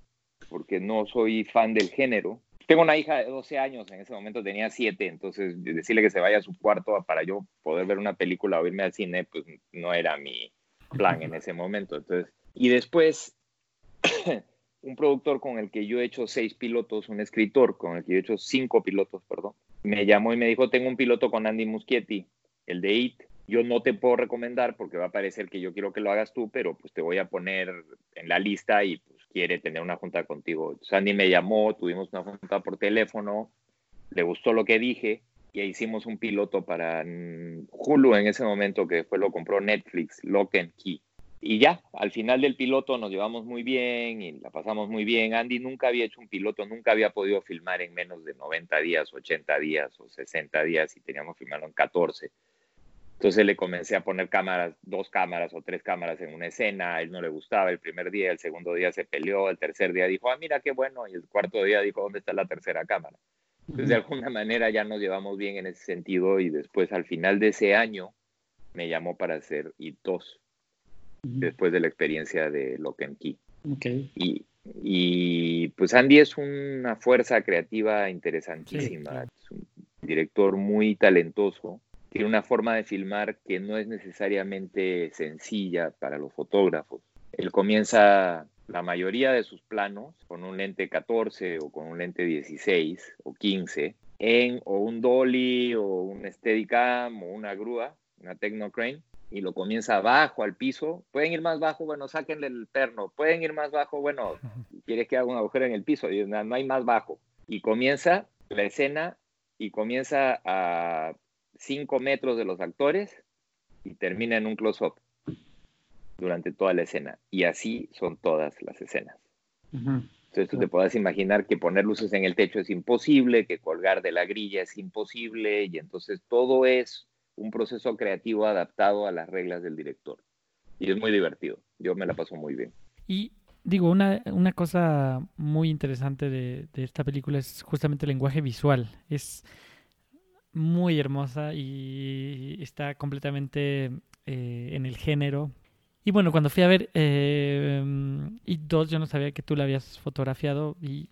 porque no soy fan del género, tengo una hija de 12 años, en ese momento tenía 7, entonces decirle que se vaya a su cuarto para yo poder ver una película o irme al cine, pues no era mi plan en ese momento. Entonces, y después, un productor con el que yo he hecho seis pilotos, un escritor con el que yo he hecho cinco pilotos, perdón, me llamó y me dijo, tengo un piloto con Andy Muschietti, el de IT. Yo no te puedo recomendar porque va a parecer que yo quiero que lo hagas tú, pero pues te voy a poner en la lista y quiere tener una junta contigo. Sandy me llamó, tuvimos una junta por teléfono, le gustó lo que dije y hicimos un piloto para mm, Hulu en ese momento que después lo compró Netflix, Lock and Key. Y ya, al final del piloto nos llevamos muy bien y la pasamos muy bien. Andy nunca había hecho un piloto, nunca había podido filmar en menos de 90 días, 80 días o 60 días y teníamos que filmarlo en 14. Entonces le comencé a poner cámaras, dos cámaras o tres cámaras en una escena, a él no le gustaba el primer día, el segundo día se peleó, el tercer día dijo, ah, mira qué bueno, y el cuarto día dijo, ¿dónde está la tercera cámara? Entonces de alguna manera ya nos llevamos bien en ese sentido y después al final de ese año me llamó para hacer IT2, después de la experiencia de Lock and Key. Okay. Y, y, pues Andy es una fuerza creativa interesantísima, es un director muy talentoso tiene una forma de filmar que no es necesariamente sencilla para los fotógrafos. Él comienza la mayoría de sus planos con un lente 14 o con un lente 16 o 15 en o un dolly o un steadicam o una grúa, una Technocrane y lo comienza abajo al piso. Pueden ir más bajo, bueno, sáquenle el perno. Pueden ir más bajo, bueno, quieres que haga un agujero en el piso, no hay más bajo. Y comienza la escena y comienza a 5 metros de los actores y termina en un close-up durante toda la escena. Y así son todas las escenas. Entonces tú te puedes imaginar que poner luces en el techo es imposible, que colgar de la grilla es imposible, y entonces todo es un proceso creativo adaptado a las reglas del director. Y es muy divertido. Yo me la paso muy bien. Y digo, una, una cosa muy interesante de, de esta película es justamente el lenguaje visual. Es muy hermosa y está completamente eh, en el género. Y bueno, cuando fui a ver eh, y dos, yo no sabía que tú la habías fotografiado y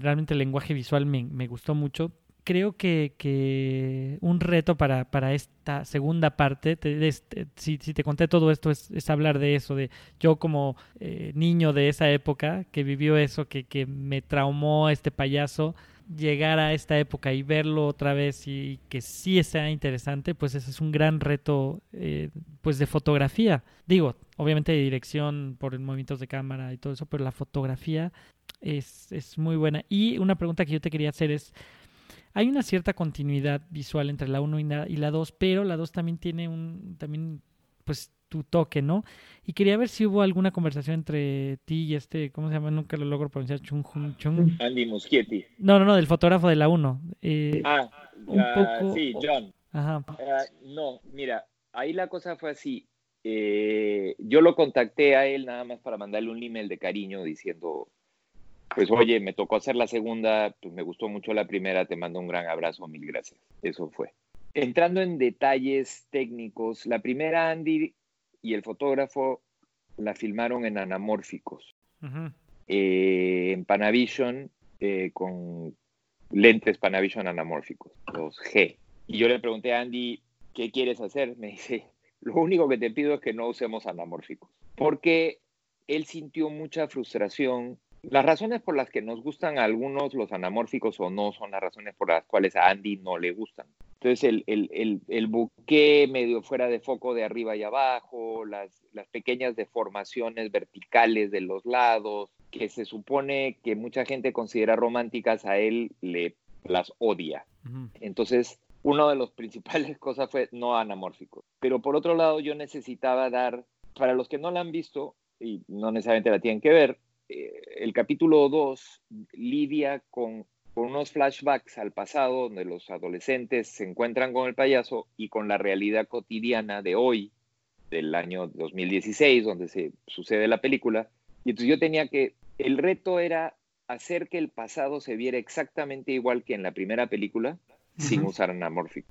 realmente el lenguaje visual me, me gustó mucho. Creo que, que un reto para, para, esta segunda parte, este, si, si, te conté todo esto, es, es hablar de eso, de yo como eh, niño de esa época que vivió eso, que, que me traumó este payaso, llegar a esta época y verlo otra vez y que sí sea interesante, pues ese es un gran reto eh, pues de fotografía. Digo, obviamente de dirección por movimientos de cámara y todo eso, pero la fotografía es, es muy buena. Y una pregunta que yo te quería hacer es, hay una cierta continuidad visual entre la 1 y la, y la 2, pero la 2 también tiene un, también pues tu toque, ¿no? Y quería ver si hubo alguna conversación entre ti y este, ¿cómo se llama? Nunca lo logro pronunciar, Chung Chung. Andy Muschietti. No, no, no, del fotógrafo de la 1. Eh, ah, un poco... sí, John. Ajá. Uh, no, mira, ahí la cosa fue así. Eh, yo lo contacté a él nada más para mandarle un email de cariño diciendo, pues oye, me tocó hacer la segunda, pues me gustó mucho la primera, te mando un gran abrazo, mil gracias. Eso fue. Entrando en detalles técnicos, la primera Andy y el fotógrafo la filmaron en anamórficos, eh, en Panavision, eh, con lentes Panavision anamórficos, los G. Y yo le pregunté a Andy, ¿qué quieres hacer? Me dice, lo único que te pido es que no usemos anamórficos, porque él sintió mucha frustración. Las razones por las que nos gustan a algunos los anamórficos o no son las razones por las cuales a Andy no le gustan. Entonces el, el, el, buque medio fuera de foco de arriba y abajo, las, las, pequeñas deformaciones verticales de los lados, que se supone que mucha gente considera románticas, a él le las odia. Entonces, una de las principales cosas fue no anamórfico. Pero por otro lado, yo necesitaba dar, para los que no la han visto, y no necesariamente la tienen que ver, eh, el capítulo 2 lidia con con unos flashbacks al pasado donde los adolescentes se encuentran con el payaso y con la realidad cotidiana de hoy, del año 2016, donde se sucede la película. Y entonces yo tenía que, el reto era hacer que el pasado se viera exactamente igual que en la primera película, sin usar anamórfico.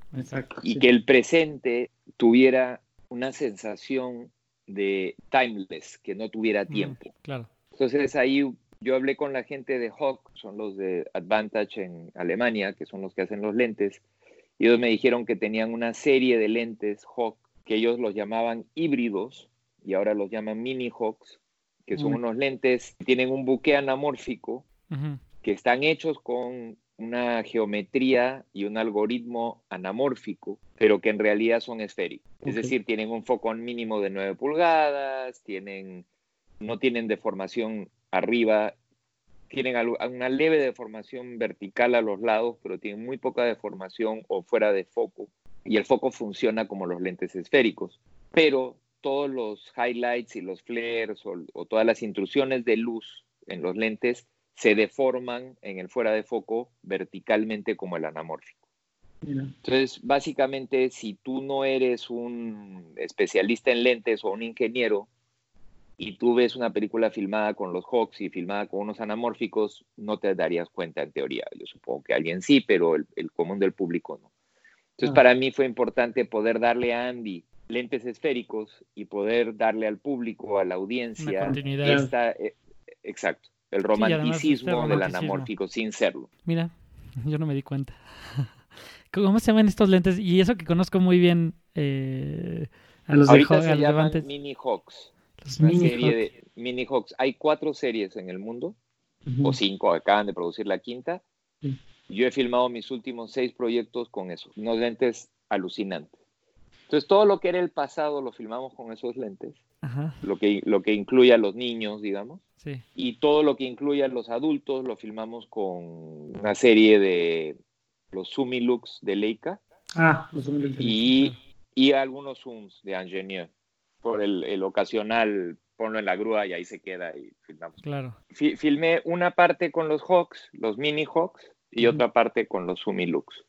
y que el presente tuviera una sensación de timeless, que no tuviera tiempo. claro. Entonces ahí yo hablé con la gente de Hawk, son los de Advantage en Alemania, que son los que hacen los lentes, y ellos me dijeron que tenían una serie de lentes Hawk que ellos los llamaban híbridos y ahora los llaman mini Hawks, que son unos lentes que tienen un buque anamórfico, que están hechos con una geometría y un algoritmo anamórfico, pero que en realidad son esféricos. Es decir, tienen un foco mínimo de 9 pulgadas, tienen, no tienen deformación arriba, tienen una leve deformación vertical a los lados, pero tienen muy poca deformación o fuera de foco. Y el foco funciona como los lentes esféricos. Pero todos los highlights y los flares o, todas las intrusiones de luz en los lentes se deforman en el fuera de foco verticalmente como el anamórfico. Entonces, básicamente, si tú no eres un especialista en lentes o un ingeniero, y tú ves una película filmada con los Hawks y filmada con unos anamórficos, no te darías cuenta en teoría. Yo supongo que alguien sí, pero el, común del público no. Entonces, ah. para mí fue importante poder darle a Andy lentes esféricos y poder darle al público, a la audiencia, esta, eh, exacto, el romanticismo, del anamórfico sin serlo. Mira, yo no me di cuenta. ¿Cómo se llaman estos lentes? Y eso que conozco muy bien eh, a los Ahorita se llaman Mini Hawks serie de Mini Hawks. Hay cuatro series en el mundo, o cinco, acaban de producir la quinta. Yo he filmado mis últimos seis proyectos con eso, unos lentes alucinantes. Entonces, todo lo que era el pasado lo filmamos con esos lentes, Lo, que, lo que incluye a los niños, digamos. Y todo lo que incluye a los adultos lo filmamos con una serie de los Sumilux de Leica. Ah, los Sumilux y, y algunos Zooms de Ingenieur por el, ocasional ponlo en la grúa y ahí se queda y filmamos. Claro. filmé una parte con los Hawks, los mini Hawks, y otra parte con los Sumilux.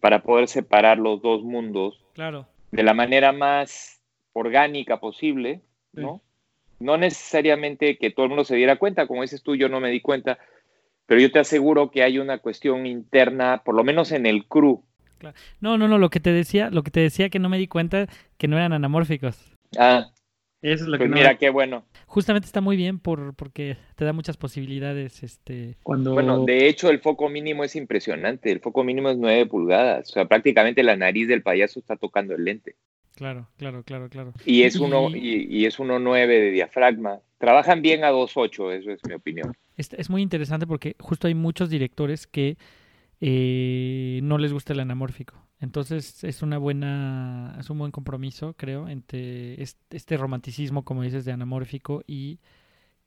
Para poder separar los dos mundos claro. de la manera más orgánica posible, ¿no? No necesariamente que todo el mundo se diera cuenta, como dices tú, yo no me di cuenta, pero yo te aseguro que hay una cuestión interna, por lo menos en el crew, No, no, no, lo que te decía, lo que te decía que no me di cuenta que no eran anamórficos. Ah, Eso es lo pues que no- mira qué bueno. Justamente está muy bien por, porque te da muchas posibilidades, este, cuando Bueno, de hecho el foco mínimo es impresionante. El foco mínimo es 9 pulgadas. O sea, prácticamente la nariz del payaso está tocando el lente. claro, claro, claro, claro. Y es uno y, y es 1.9 de diafragma. Trabajan bien a 2.8, eso es mi opinión. Es, es muy interesante porque justo hay muchos directores que eh, no les gusta el anamórfico. Entonces es una buena, es un buen compromiso, creo, entre est- este romanticismo, como dices, de anamórfico y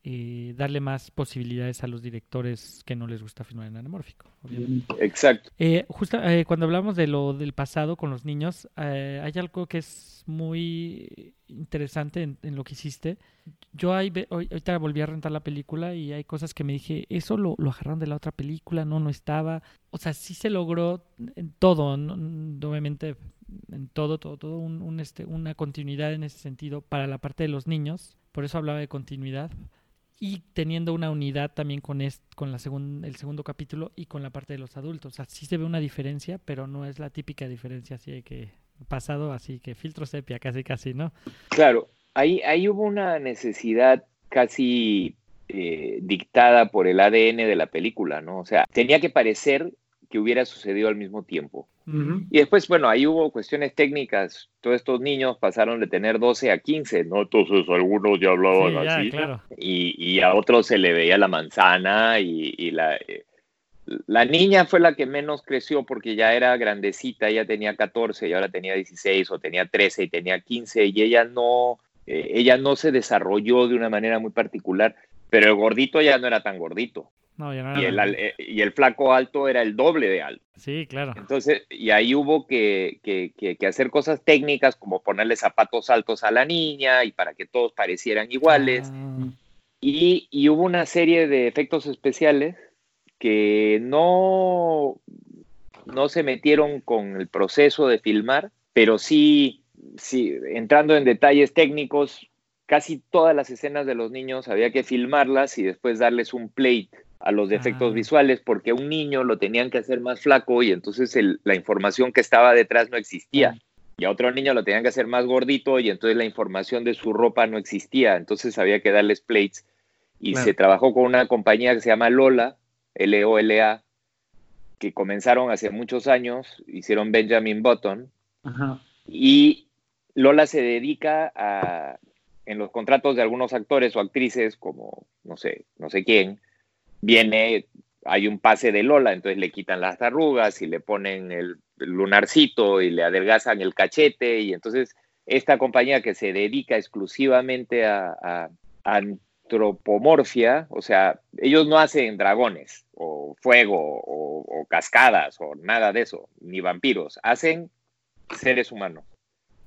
eh, darle más posibilidades a los directores que no les gusta filmar en anamórfico. obviamente. Exacto. Eh, justo eh, cuando hablamos de lo del pasado con los niños, eh, hay algo que es muy interesante en, en lo que hiciste. Yo ahí hoy- ahorita volví a rentar la película y hay cosas que me dije, eso lo, lo agarraron de la otra película, no, no estaba. O sea, sí se logró en todo, no- obviamente en todo, todo, todo, un, un, este, una continuidad en ese sentido para la parte de los niños. Por eso hablaba de continuidad y teniendo una unidad también con, est- con la segun- el segundo capítulo y con la parte de los adultos. O sea, sí se ve una diferencia, pero no es la típica diferencia así que pasado, así que filtro sepia, casi, casi, ¿no? Claro, ahí, ahí hubo una necesidad casi eh, dictada por el ADN de la película, ¿no? O sea, tenía que parecer que hubiera sucedido al mismo tiempo. Ujú. Y después, bueno, ahí hubo cuestiones técnicas. Todos estos niños pasaron de tener 12 a 15, ¿no? Entonces algunos ya hablaban Sí, ya, así. claro. y, y a otros se le veía la manzana y, y la, eh, la niña fue la que menos creció porque ya era grandecita, ella tenía 14 y ahora tenía 16 o tenía 13 y tenía 15 y ella no, eh, ella no se desarrolló de una manera muy particular, pero el gordito ya no era tan gordito No, ya no y era el, la- al- eh, y el flaco alto era el doble de alto. Sí, claro. Entonces, y ahí hubo que, que- que- que hacer cosas técnicas como ponerle zapatos altos a la niña y para que todos parecieran iguales. Ah, Y, y hubo una serie de efectos especiales que no, no se metieron con el proceso de filmar, pero sí, sí, entrando en detalles técnicos, casi todas las escenas de los niños había que filmarlas y después darles un plate a los efectos Ah. visuales porque un niño lo tenían que hacer más flaco y entonces el- la información que estaba detrás no existía. Y a otro niño lo tenían que hacer más gordito y entonces la información de su ropa no existía. Entonces había que darles plates. Y Claro. se trabajó con una compañía que se llama Lola, L-O-L-A, que comenzaron hace muchos años, hicieron Benjamin Button. Ajá. Y Lola se dedica a, en los contratos de algunos actores o actrices, como no sé, no sé quién, viene, hay un pase de Lola, entonces le quitan las arrugas y le ponen el, lunarcito y le adelgazan el cachete. Y entonces esta compañía que se dedica exclusivamente a, a antropomorfia, o sea, ellos no hacen dragones o fuego o, o cascadas o nada de eso, ni vampiros, hacen seres humanos.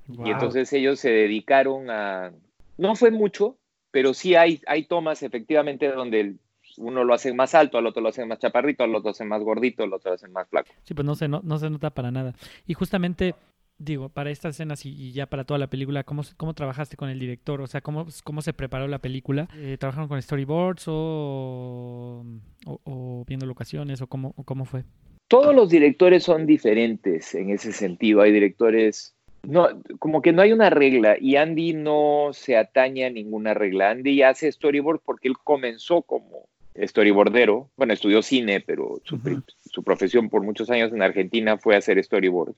Y entonces ellos se dedicaron a... No fue mucho, pero sí hay, hay tomas efectivamente donde el- uno lo hace más alto, al otro lo hace más chaparrito, al otro lo hace más gordito, al otro lo hace más flaco. Sí, pues no se, no, no se nota para nada. Y justamente, digo, para estas escenas y, y ya para toda la película, ¿cómo, cómo trabajaste con el director? O sea, ¿cómo, cómo se preparó la película? Eh, ¿Trabajaron con storyboards o, o, o viendo locaciones o cómo, o cómo fue? Todos los directores son diferentes en ese sentido. Hay directores... No, como que no hay una regla y Andy no se atañe a ninguna regla. Andy hace storyboard porque él comenzó como storyboardero. Bueno, estudió cine, pero su, profesión por muchos años en Argentina fue hacer storyboard.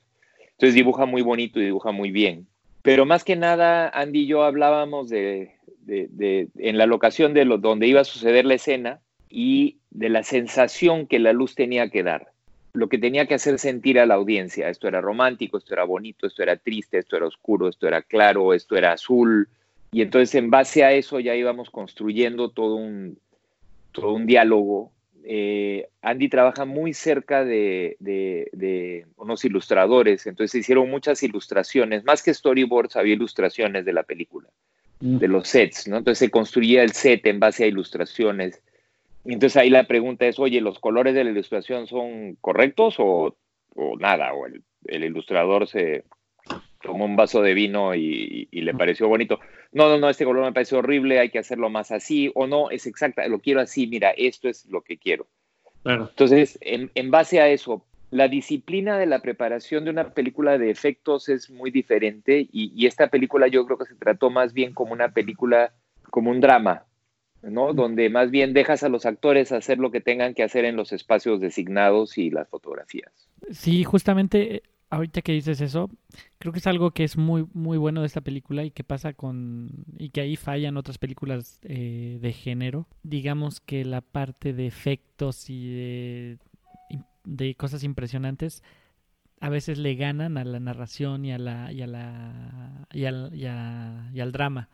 Entonces dibuja muy bonito y dibuja muy bien. Pero más que nada, Andy y yo hablábamos de, de- de- en la locación de lo, donde iba a suceder la escena y de la sensación que la luz tenía que dar. Lo que tenía que hacer sentir a la audiencia. Esto era romántico, esto era bonito, esto era triste, esto era oscuro, esto era claro, esto era azul. Y entonces en base a eso ya íbamos construyendo todo un, todo un diálogo. Eh, Andy trabaja muy cerca de, de- de unos ilustradores, entonces se hicieron muchas ilustraciones, más que storyboards, había ilustraciones de la película, Mm. de los sets, ¿no? Entonces se construía el set en base a ilustraciones. Entonces ahí la pregunta es, oye, ¿los colores de la ilustración son correctos o, o nada? O el, el ilustrador se tomó un vaso de vino y, y le pareció bonito. No, no, no, este color me parece horrible, hay que hacerlo más así, o no, es exacta, lo quiero así, mira, esto es lo que quiero. Claro. Entonces, en, en base a eso, la disciplina de la preparación de una película de efectos es muy diferente y, esta película yo creo que se trató más bien como una película, como un drama, ¿no? Donde más bien dejas a los actores hacer lo que tengan que hacer en los espacios designados y las fotografías. Sí, justamente eh, ahorita que dices eso, creo que es algo que es muy muy bueno de esta película y que pasa con y que ahí fallan otras películas eh, de género. Digamos que la parte de efectos y de cosas impresionantes a veces le ganan a la narración y a la y al drama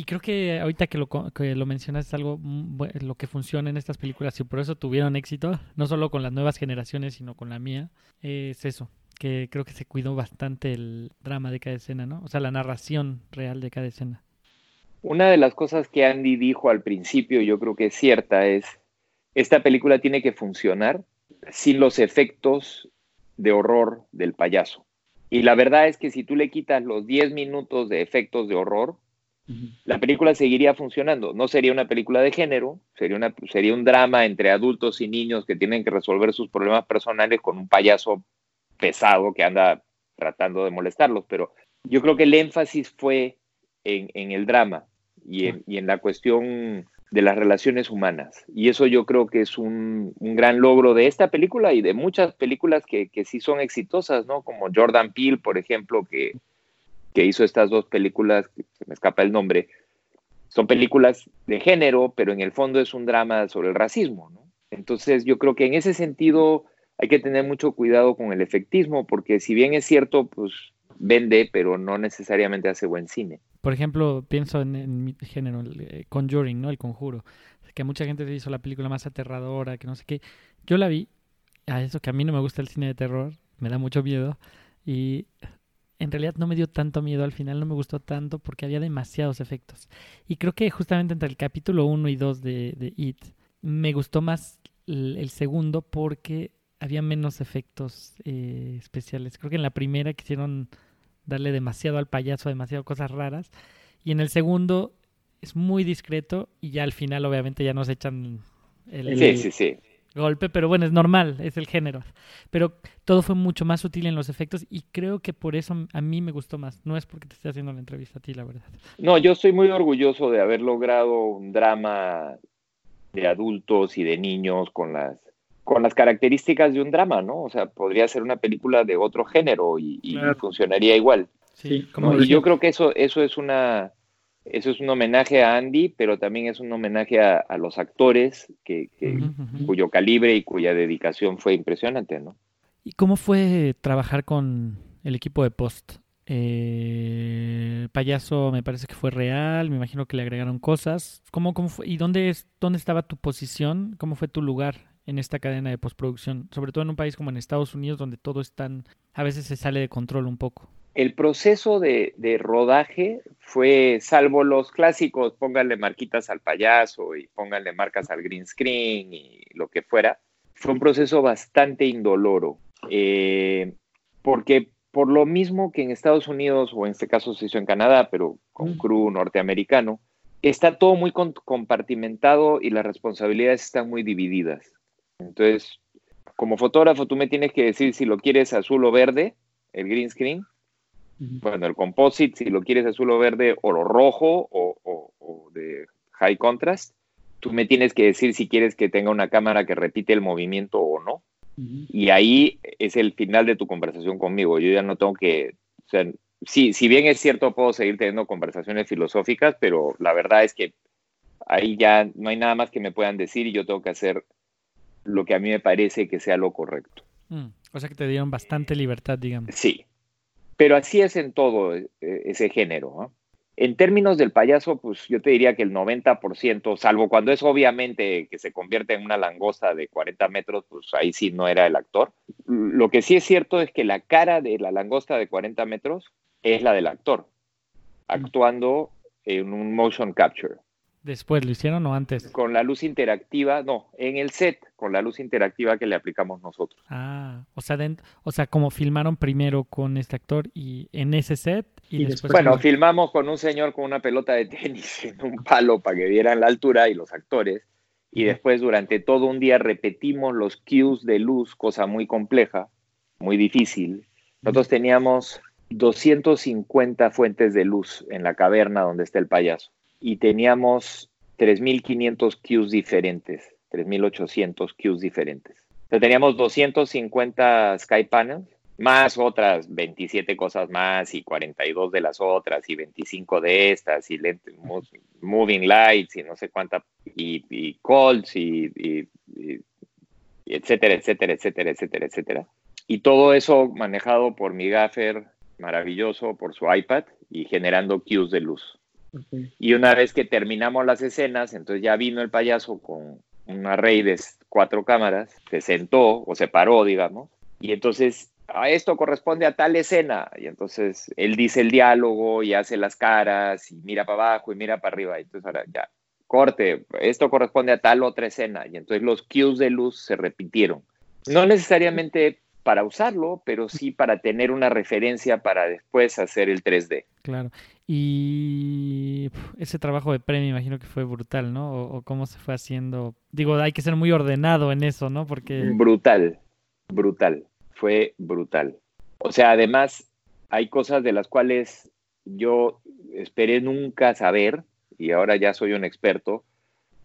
y creo que ahorita que lo, que lo mencionas es algo lo que funciona en estas películas y por eso tuvieron éxito no solo con las nuevas generaciones sino con la mía es eso que creo que se cuidó bastante el drama de cada escena no o sea la narración real de cada escena una de las cosas que Andy dijo al principio yo creo que es cierta es esta película tiene que funcionar sin los efectos de horror del payaso. Y la verdad es que si tú le quitas los 10 minutos de efectos de horror, la película seguiría funcionando. No sería una película de género, sería, una, sería un drama entre adultos y niños que tienen que resolver sus problemas personales con un payaso pesado que anda tratando de molestarlos. Pero yo creo que el énfasis fue en, el drama y en la cuestión de las relaciones humanas. Y eso yo creo que es un, gran logro de esta película y de muchas películas que, que, sí son exitosas, ¿no? Como Jordan Peele, por ejemplo, que, que hizo estas dos películas, se me escapa el nombre, son películas de género, pero en el fondo es un drama sobre el racismo, ¿no? Entonces yo creo que en ese sentido hay que tener mucho cuidado con el efectismo, porque si bien es cierto, pues vende, pero no necesariamente hace buen cine. Por ejemplo, pienso en, mi género, el eh, Conjuring, ¿no? El conjuro. Que mucha gente se hizo la película más aterradora, que no sé qué. Yo la vi, a eso que a mí no me gusta el cine de terror, me da mucho miedo. Y en realidad no me dio tanto miedo al final, no me gustó tanto porque había demasiados efectos. Y creo que justamente entre el capítulo 1 y 2 de, de It, me gustó más el, segundo porque había menos efectos eh, especiales. Creo que en la primera quisieron darle demasiado al payaso, demasiado cosas raras. Y en el segundo es muy discreto y ya al final obviamente ya nos echan el, golpe, pero bueno, es normal, es el género. Pero todo fue mucho más sutil en los efectos y creo que por eso a mí me gustó más. No es porque te esté haciendo la entrevista a ti, la verdad. No, yo estoy muy orgulloso de haber logrado un drama de adultos y de niños con las con las características de un drama, ¿no? O sea, podría ser una película de otro género y, funcionaría igual. Sí, como y yo creo que eso, eso es una, eso es un homenaje a Andy, pero también es un homenaje a, los actores que, cuyo calibre y cuya dedicación fue impresionante, ¿no? ¿Y cómo fue trabajar con el equipo de post? Eh, payaso me parece que fue real, me imagino que le agregaron cosas. ¿Cómo, cómo fue? ¿Y dónde, es, dónde estaba tu posición? ¿Cómo fue tu lugar en esta cadena de postproducción, sobre todo en un país como en Estados Unidos, donde todo es tan, a veces se sale de control un poco. El proceso de, rodaje fue, salvo los clásicos, pónganle marquitas al payaso y pónganle marcas al green screen y lo que fuera, fue un proceso bastante indoloro, eh, porque por lo mismo que en Estados Unidos, o en este caso se hizo en Canadá, pero con crew norteamericano, está todo muy compartimentado y las responsabilidades están muy divididas. Entonces, como fotógrafo, tú me tienes que decir si lo quieres azul o verde, el green screen. Bueno, el composite, si lo quieres azul o verde, o lo rojo, o, de high contrast. Tú me tienes que decir si quieres que tenga una cámara que repite el movimiento o no. Y ahí es el final de tu conversación conmigo. Yo ya no tengo que, o sea, sí, si bien es cierto, puedo seguir teniendo conversaciones filosóficas, pero la verdad es que ahí ya no hay nada más que me puedan decir y yo tengo que hacer lo que a mí me parece que sea lo correcto. Mm, o sea que te dieron bastante libertad, digamos. Sí, pero así es en todo eh, ese género. En términos del payaso, pues yo te diría que el 90%, salvo cuando es obviamente que se convierte en una langosta de 40 metros, pues ahí sí no era el actor. Lo que sí es cierto es que la cara de la langosta de 40 metros es la del actor, mm. actuando en un motion capture. ¿Después lo hicieron o antes? Con la luz interactiva, no, en el set, con la luz interactiva que le aplicamos nosotros. Ah, o sea, o sea, como filmaron primero con este actor y en ese set y, después... Bueno, filmamos con un señor con una pelota de tenis en un palo para que vieran la altura y los actores. y después durante todo un día repetimos los cues de luz, cosa muy compleja, muy difícil. Nosotros teníamos 250 fuentes de luz en la caverna donde está el payaso y teníamos 3.500 cues diferentes, 3.800 cues diferentes. Entonces teníamos 250 Sky Panels, más otras 27 cosas más y 42 de las otras y 25 de estas y moving lights y no sé cuánta y, y calls y, y, etcétera, etcétera, etcétera, etcétera, etcétera. Y todo eso manejado por mi gaffer maravilloso, por su iPad y generando cues de luz. Y una vez que terminamos las escenas, entonces ya vino el payaso con un array de cuatro cámaras, se sentó o se paró, digamos, y entonces a esto corresponde a tal escena. Y entonces él dice el diálogo y hace las caras y mira para abajo y mira para arriba. Y entonces ahora ya, corte, esto corresponde a tal otra escena. Y entonces los cues de luz se repitieron. No necesariamente para usarlo, pero sí para tener una referencia para después hacer el 3D. Claro. Y ese trabajo de premio, imagino que fue brutal, ¿no? O, cómo se fue haciendo. Digo, hay que ser muy ordenado en eso, ¿no? Porque. Brutal, brutal. Fue brutal. O sea, además, hay cosas de las cuales yo esperé nunca saber y ahora ya soy un experto.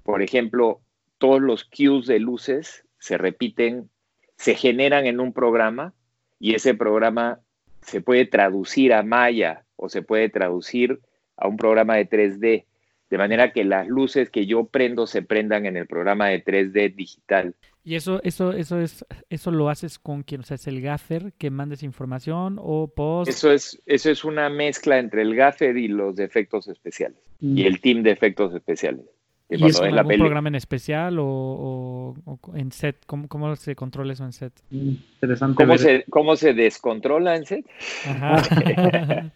Por ejemplo, todos los cues de luces se repiten se generan en un programa y ese programa se puede traducir a Maya o se puede traducir a un programa de 3D, de manera que las luces que yo prendo se prendan en el programa de 3D digital. ¿Y eso, eso, eso es, eso lo haces con quien, o sea, es el gaffer que mandes información o post? Eso es, eso es una mezcla entre el gaffer y los efectos especiales y mm. el team de efectos especiales. ¿Y es algún programa en especial o, en set? ¿Cómo, se controla eso en set? Interesante. ¿Cómo, se, ¿Cómo se descontrola en set?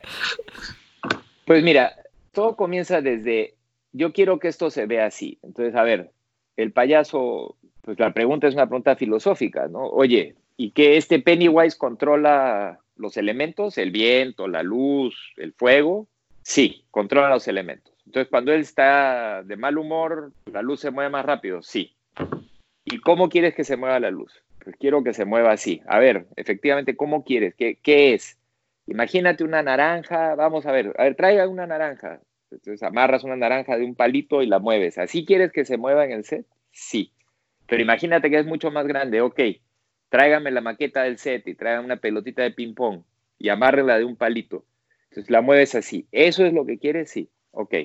pues mira, todo comienza desde, yo quiero que esto se vea así. Entonces, a ver, el payaso, pues la pregunta es una pregunta filosófica, ¿no? Oye, ¿y que este Pennywise controla los elementos? ¿El viento, la luz, el fuego? Sí, controla los elementos. Entonces, cuando él está de mal humor, la luz se mueve más rápido, sí. ¿Y cómo quieres que se mueva la luz? Pues quiero que se mueva así. A ver, efectivamente, ¿cómo quieres? ¿Qué, qué es? Imagínate una naranja, vamos a ver, a ver, traiga una naranja. Entonces amarras una naranja de un palito y la mueves. ¿Así quieres que se mueva en el set? Sí. Pero imagínate que es mucho más grande. Ok, tráigame la maqueta del set y tráigame una pelotita de ping-pong y amárrela de un palito. Entonces la mueves así. ¿Eso es lo que quieres? Sí. Ok.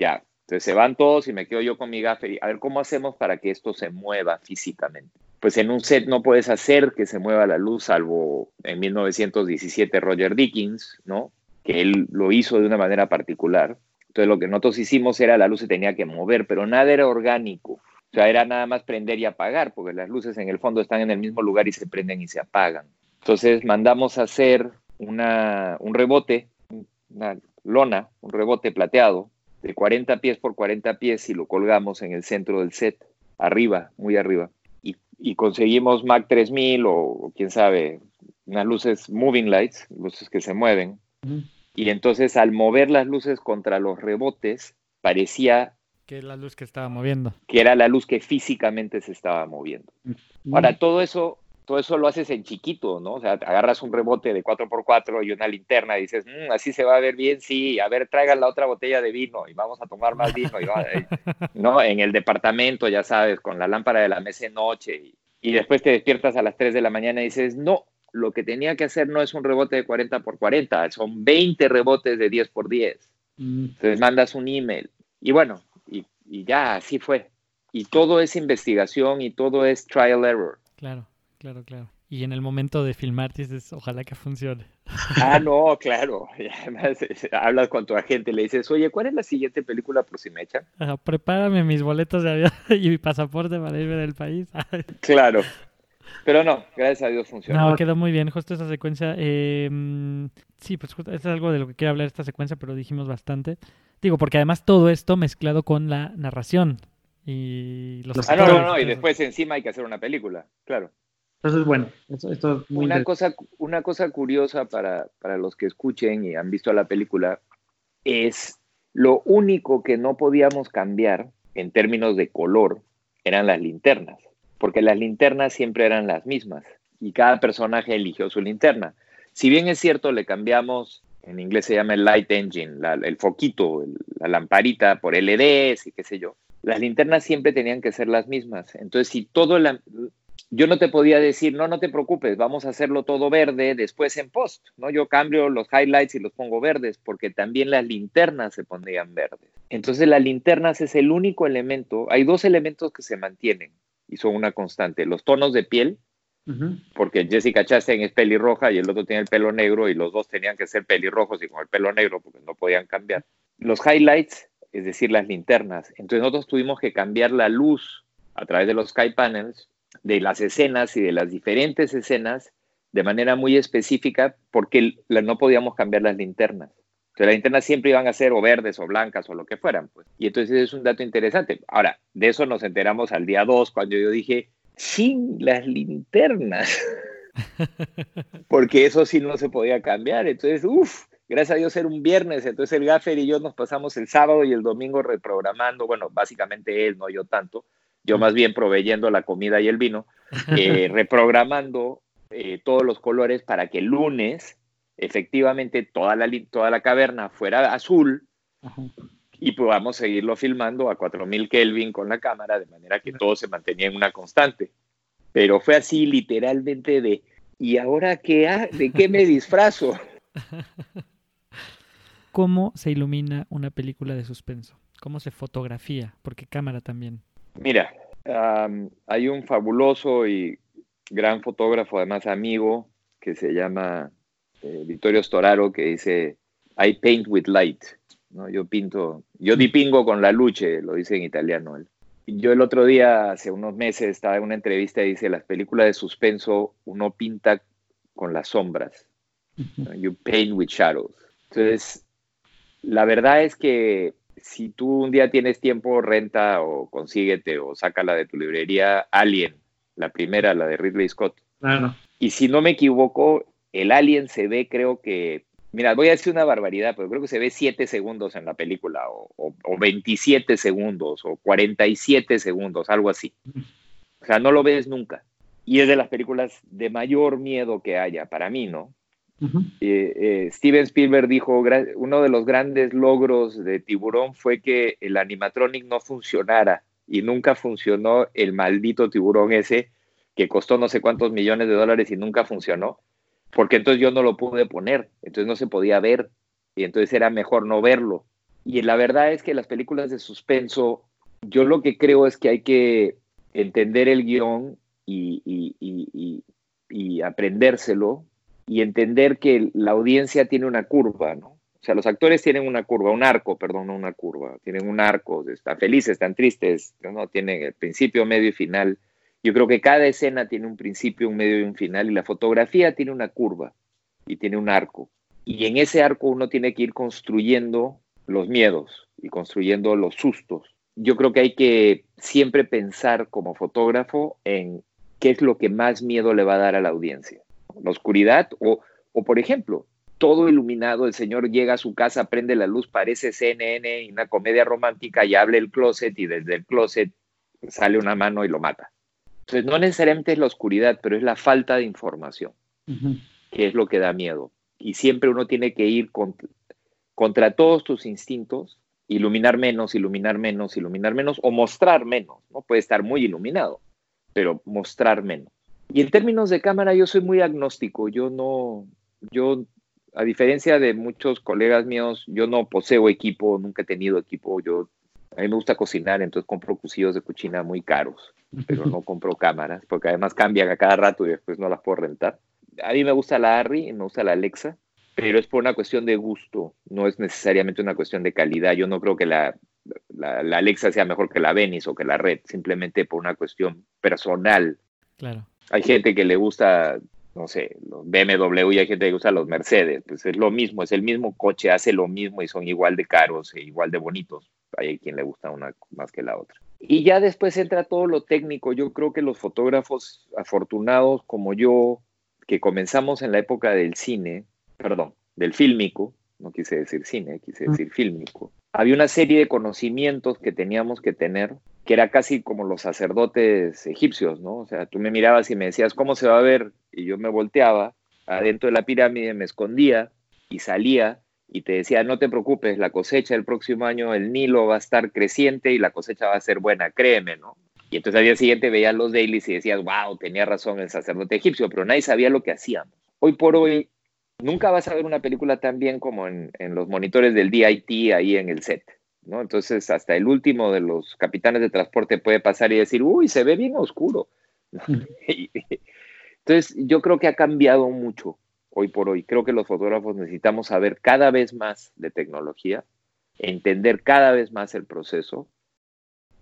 Ya, entonces se van todos y me quedo yo con mi gaffer. A ver, ¿cómo hacemos para que esto se mueva físicamente? Pues en un set no puedes hacer que se mueva la luz, salvo en 1917 Roger Dickens, ¿no? Que él lo hizo de una manera particular. Entonces lo que nosotros hicimos era la luz se tenía que mover, pero nada era orgánico. O sea, era nada más prender y apagar, porque las luces en el fondo están en el mismo lugar y se prenden y se apagan. Entonces mandamos a hacer una, un rebote, una lona, un rebote plateado, de 40 pies por 40 pies y lo colgamos en el centro del set, arriba, muy arriba. Y, conseguimos Mac 3000 o, quién sabe, unas luces moving lights, luces que se mueven. Y entonces al mover las luces contra los rebotes, parecía... Que era la luz que estaba moviendo. Que era la luz que físicamente se estaba moviendo. Ahora, todo eso todo eso lo haces en chiquito, ¿no? O sea, agarras un rebote de 4x4 y una linterna y dices, mm, así se va a ver bien, sí, a ver, traigan la otra botella de vino y vamos a tomar más vino, y ¿no? En el departamento, ya sabes, con la lámpara de la mesa de noche y, después te despiertas a las 3 de la mañana y dices, no, lo que tenía que hacer no es un rebote de 40 x 40, son 20 rebotes de 10 x 10. Entonces mandas un email y bueno, y, y ya, así fue. Y todo es investigación y todo es trial error. Claro. Claro, claro. Y en el momento de filmar dices, ojalá que funcione. Ah, no, claro. además hablas con tu agente, le dices, oye, ¿cuál es la siguiente película por si me echan? prepárame mis boletos de avión y mi pasaporte para irme del país. claro. Pero no, gracias a Dios funcionó. No, quedó muy bien, justo esa secuencia. Eh, sí, pues justo, es algo de lo que quiero hablar esta secuencia, pero dijimos bastante. Digo, porque además todo esto mezclado con la narración y los... Ah, no, no, no, y después encima hay que hacer una película, claro. Entonces, bueno, esto, es muy una cosa, una cosa curiosa para, para los que escuchen y han visto la película es lo único que no podíamos cambiar en términos de color eran las linternas, porque las linternas siempre eran las mismas y cada personaje eligió su linterna. Si bien es cierto, le cambiamos, en inglés se llama el light engine, el foquito, la lamparita por LEDs y qué sé yo, las linternas siempre tenían que ser las mismas. Entonces, si todo la, yo no te podía decir, no, no te preocupes, vamos a hacerlo todo verde después en post, ¿no? Yo cambio los highlights y los pongo verdes porque también las linternas se pondrían verdes. Entonces las linternas es el único elemento, hay dos elementos que se mantienen y son una constante, los tonos de piel, porque Jessica Chastain es pelirroja y el otro tiene el pelo negro y los dos tenían que ser pelirrojos y con el pelo negro porque no podían cambiar. Los highlights, es decir, las linternas. Entonces nosotros tuvimos que cambiar la luz a través de los sky panels de las escenas y de las diferentes escenas de manera muy específica porque no podíamos cambiar las linternas. Entonces las linternas siempre iban a ser o verdes o blancas o lo que fueran. Pues. Y entonces es un dato interesante. Ahora, de eso nos enteramos al día 2 cuando yo dije, sin las linternas. porque eso sí no se podía cambiar. Entonces, uff, gracias a Dios era un viernes. Entonces el gaffer y yo nos pasamos el sábado y el domingo reprogramando. Bueno, básicamente él, no yo tanto yo más bien proveyendo la comida y el vino, eh, reprogramando eh, todos los colores para que el lunes efectivamente toda la, toda la caverna fuera azul y podamos seguirlo filmando a 4000 Kelvin con la cámara de manera que todo se mantenía en una constante. Pero fue así literalmente de, ¿y ahora qué? ¿De qué me disfrazo? ¿Cómo se ilumina una película de suspenso? ¿Cómo se fotografía? Porque cámara también. Mira, hay un fabuloso y gran fotógrafo, además amigo, que se llama eh, Vittorio Storaro, que dice, I paint with light. ¿no? Yo pinto, yo dipingo con la luce, lo dice en italiano él. Yo el otro día, hace unos meses, estaba en una entrevista y dice, las películas de suspenso uno pinta con las sombras. You paint with shadows. Entonces, la verdad es que si tú un día tienes tiempo, renta o consíguete o sácala de tu librería Alien, la primera, la de Ridley Scott. Claro. Y si no me equivoco, el Alien se ve, creo que, mira, voy a decir una barbaridad, pero creo que se ve 7 segundos en la película, o, o, 27 segundos, o 47 segundos, algo así. O sea, no lo ves nunca. Y es de las películas de mayor miedo que haya, para mí, ¿no? Eh, eh, Steven Spielberg dijo, uno de los grandes logros de Tiburón fue que el animatronic no funcionara y nunca funcionó el maldito tiburón ese que costó no sé cuántos millones de dólares y nunca funcionó, porque entonces yo no lo pude poner, entonces no se podía ver y entonces era mejor no verlo. Y la verdad es que las películas de suspenso, yo lo que creo es que hay que entender el guion y, y aprendérselo y entender que la audiencia tiene una curva, ¿no? O sea, los actores tienen una curva, un arco, perdón, no una curva, tienen un arco, están felices, están tristes, ¿no? Tienen el principio, medio y final. Yo creo que cada escena tiene un principio, un medio y un final, y la fotografía tiene una curva y tiene un arco. Y en ese arco uno tiene que ir construyendo los miedos y construyendo los sustos. Yo creo que hay que siempre pensar como fotógrafo en qué es lo que más miedo le va a dar a la audiencia la oscuridad, o, o por ejemplo, todo iluminado, el señor llega a su casa, prende la luz, parece CNN y una comedia romántica y abre el closet y desde el closet sale una mano y lo mata. Entonces, no necesariamente es la oscuridad, pero es la falta de información, que es lo que da miedo. Y siempre uno tiene que ir contra, contra todos tus instintos, iluminar menos, iluminar menos, iluminar menos, o mostrar menos. No puede estar muy iluminado, pero mostrar menos. Y en términos de cámara, yo soy muy agnóstico. Yo no, yo, a diferencia de muchos colegas míos, yo no poseo equipo, nunca he tenido equipo. Yo, a mí me gusta cocinar, entonces compro cuchillos de cocina muy caros, pero no compro cámaras, porque además cambian a cada rato y después no las puedo rentar. A mí me gusta la Arri y me gusta la Alexa, pero es por una cuestión de gusto, no es necesariamente una cuestión de calidad. Yo no creo que la, la, la Alexa sea mejor que la Venice o que la Red, simplemente por una cuestión personal. Claro. Hay gente que le gusta, no sé, los BMW y hay gente que le gusta los Mercedes. Pues es lo mismo, es el mismo coche, hace lo mismo y son igual de caros e igual de bonitos. Hay quien le gusta una más que la otra. Y ya después entra todo lo técnico. Yo creo que los fotógrafos afortunados como yo, que comenzamos en la época del cine, perdón, del fílmico, no quise decir cine, quise decir fílmico, había una serie de conocimientos que teníamos que tener que era casi como los sacerdotes egipcios, ¿no? O sea, tú me mirabas y me decías, ¿cómo se va a ver? Y yo me volteaba, adentro de la pirámide me escondía y salía y te decía, no te preocupes, la cosecha el próximo año, el Nilo va a estar creciente y la cosecha va a ser buena, créeme, ¿no? Y entonces al día siguiente veías los dailies y decías, wow, tenía razón el sacerdote egipcio, pero nadie sabía lo que hacíamos. Hoy por hoy, nunca vas a ver una película tan bien como en, en los monitores del DIT ahí en el set. ¿no? Entonces, hasta el último de los capitanes de transporte puede pasar y decir, uy, se ve bien oscuro. Entonces, yo creo que ha cambiado mucho hoy por hoy. Creo que los fotógrafos necesitamos saber cada vez más de tecnología, entender cada vez más el proceso,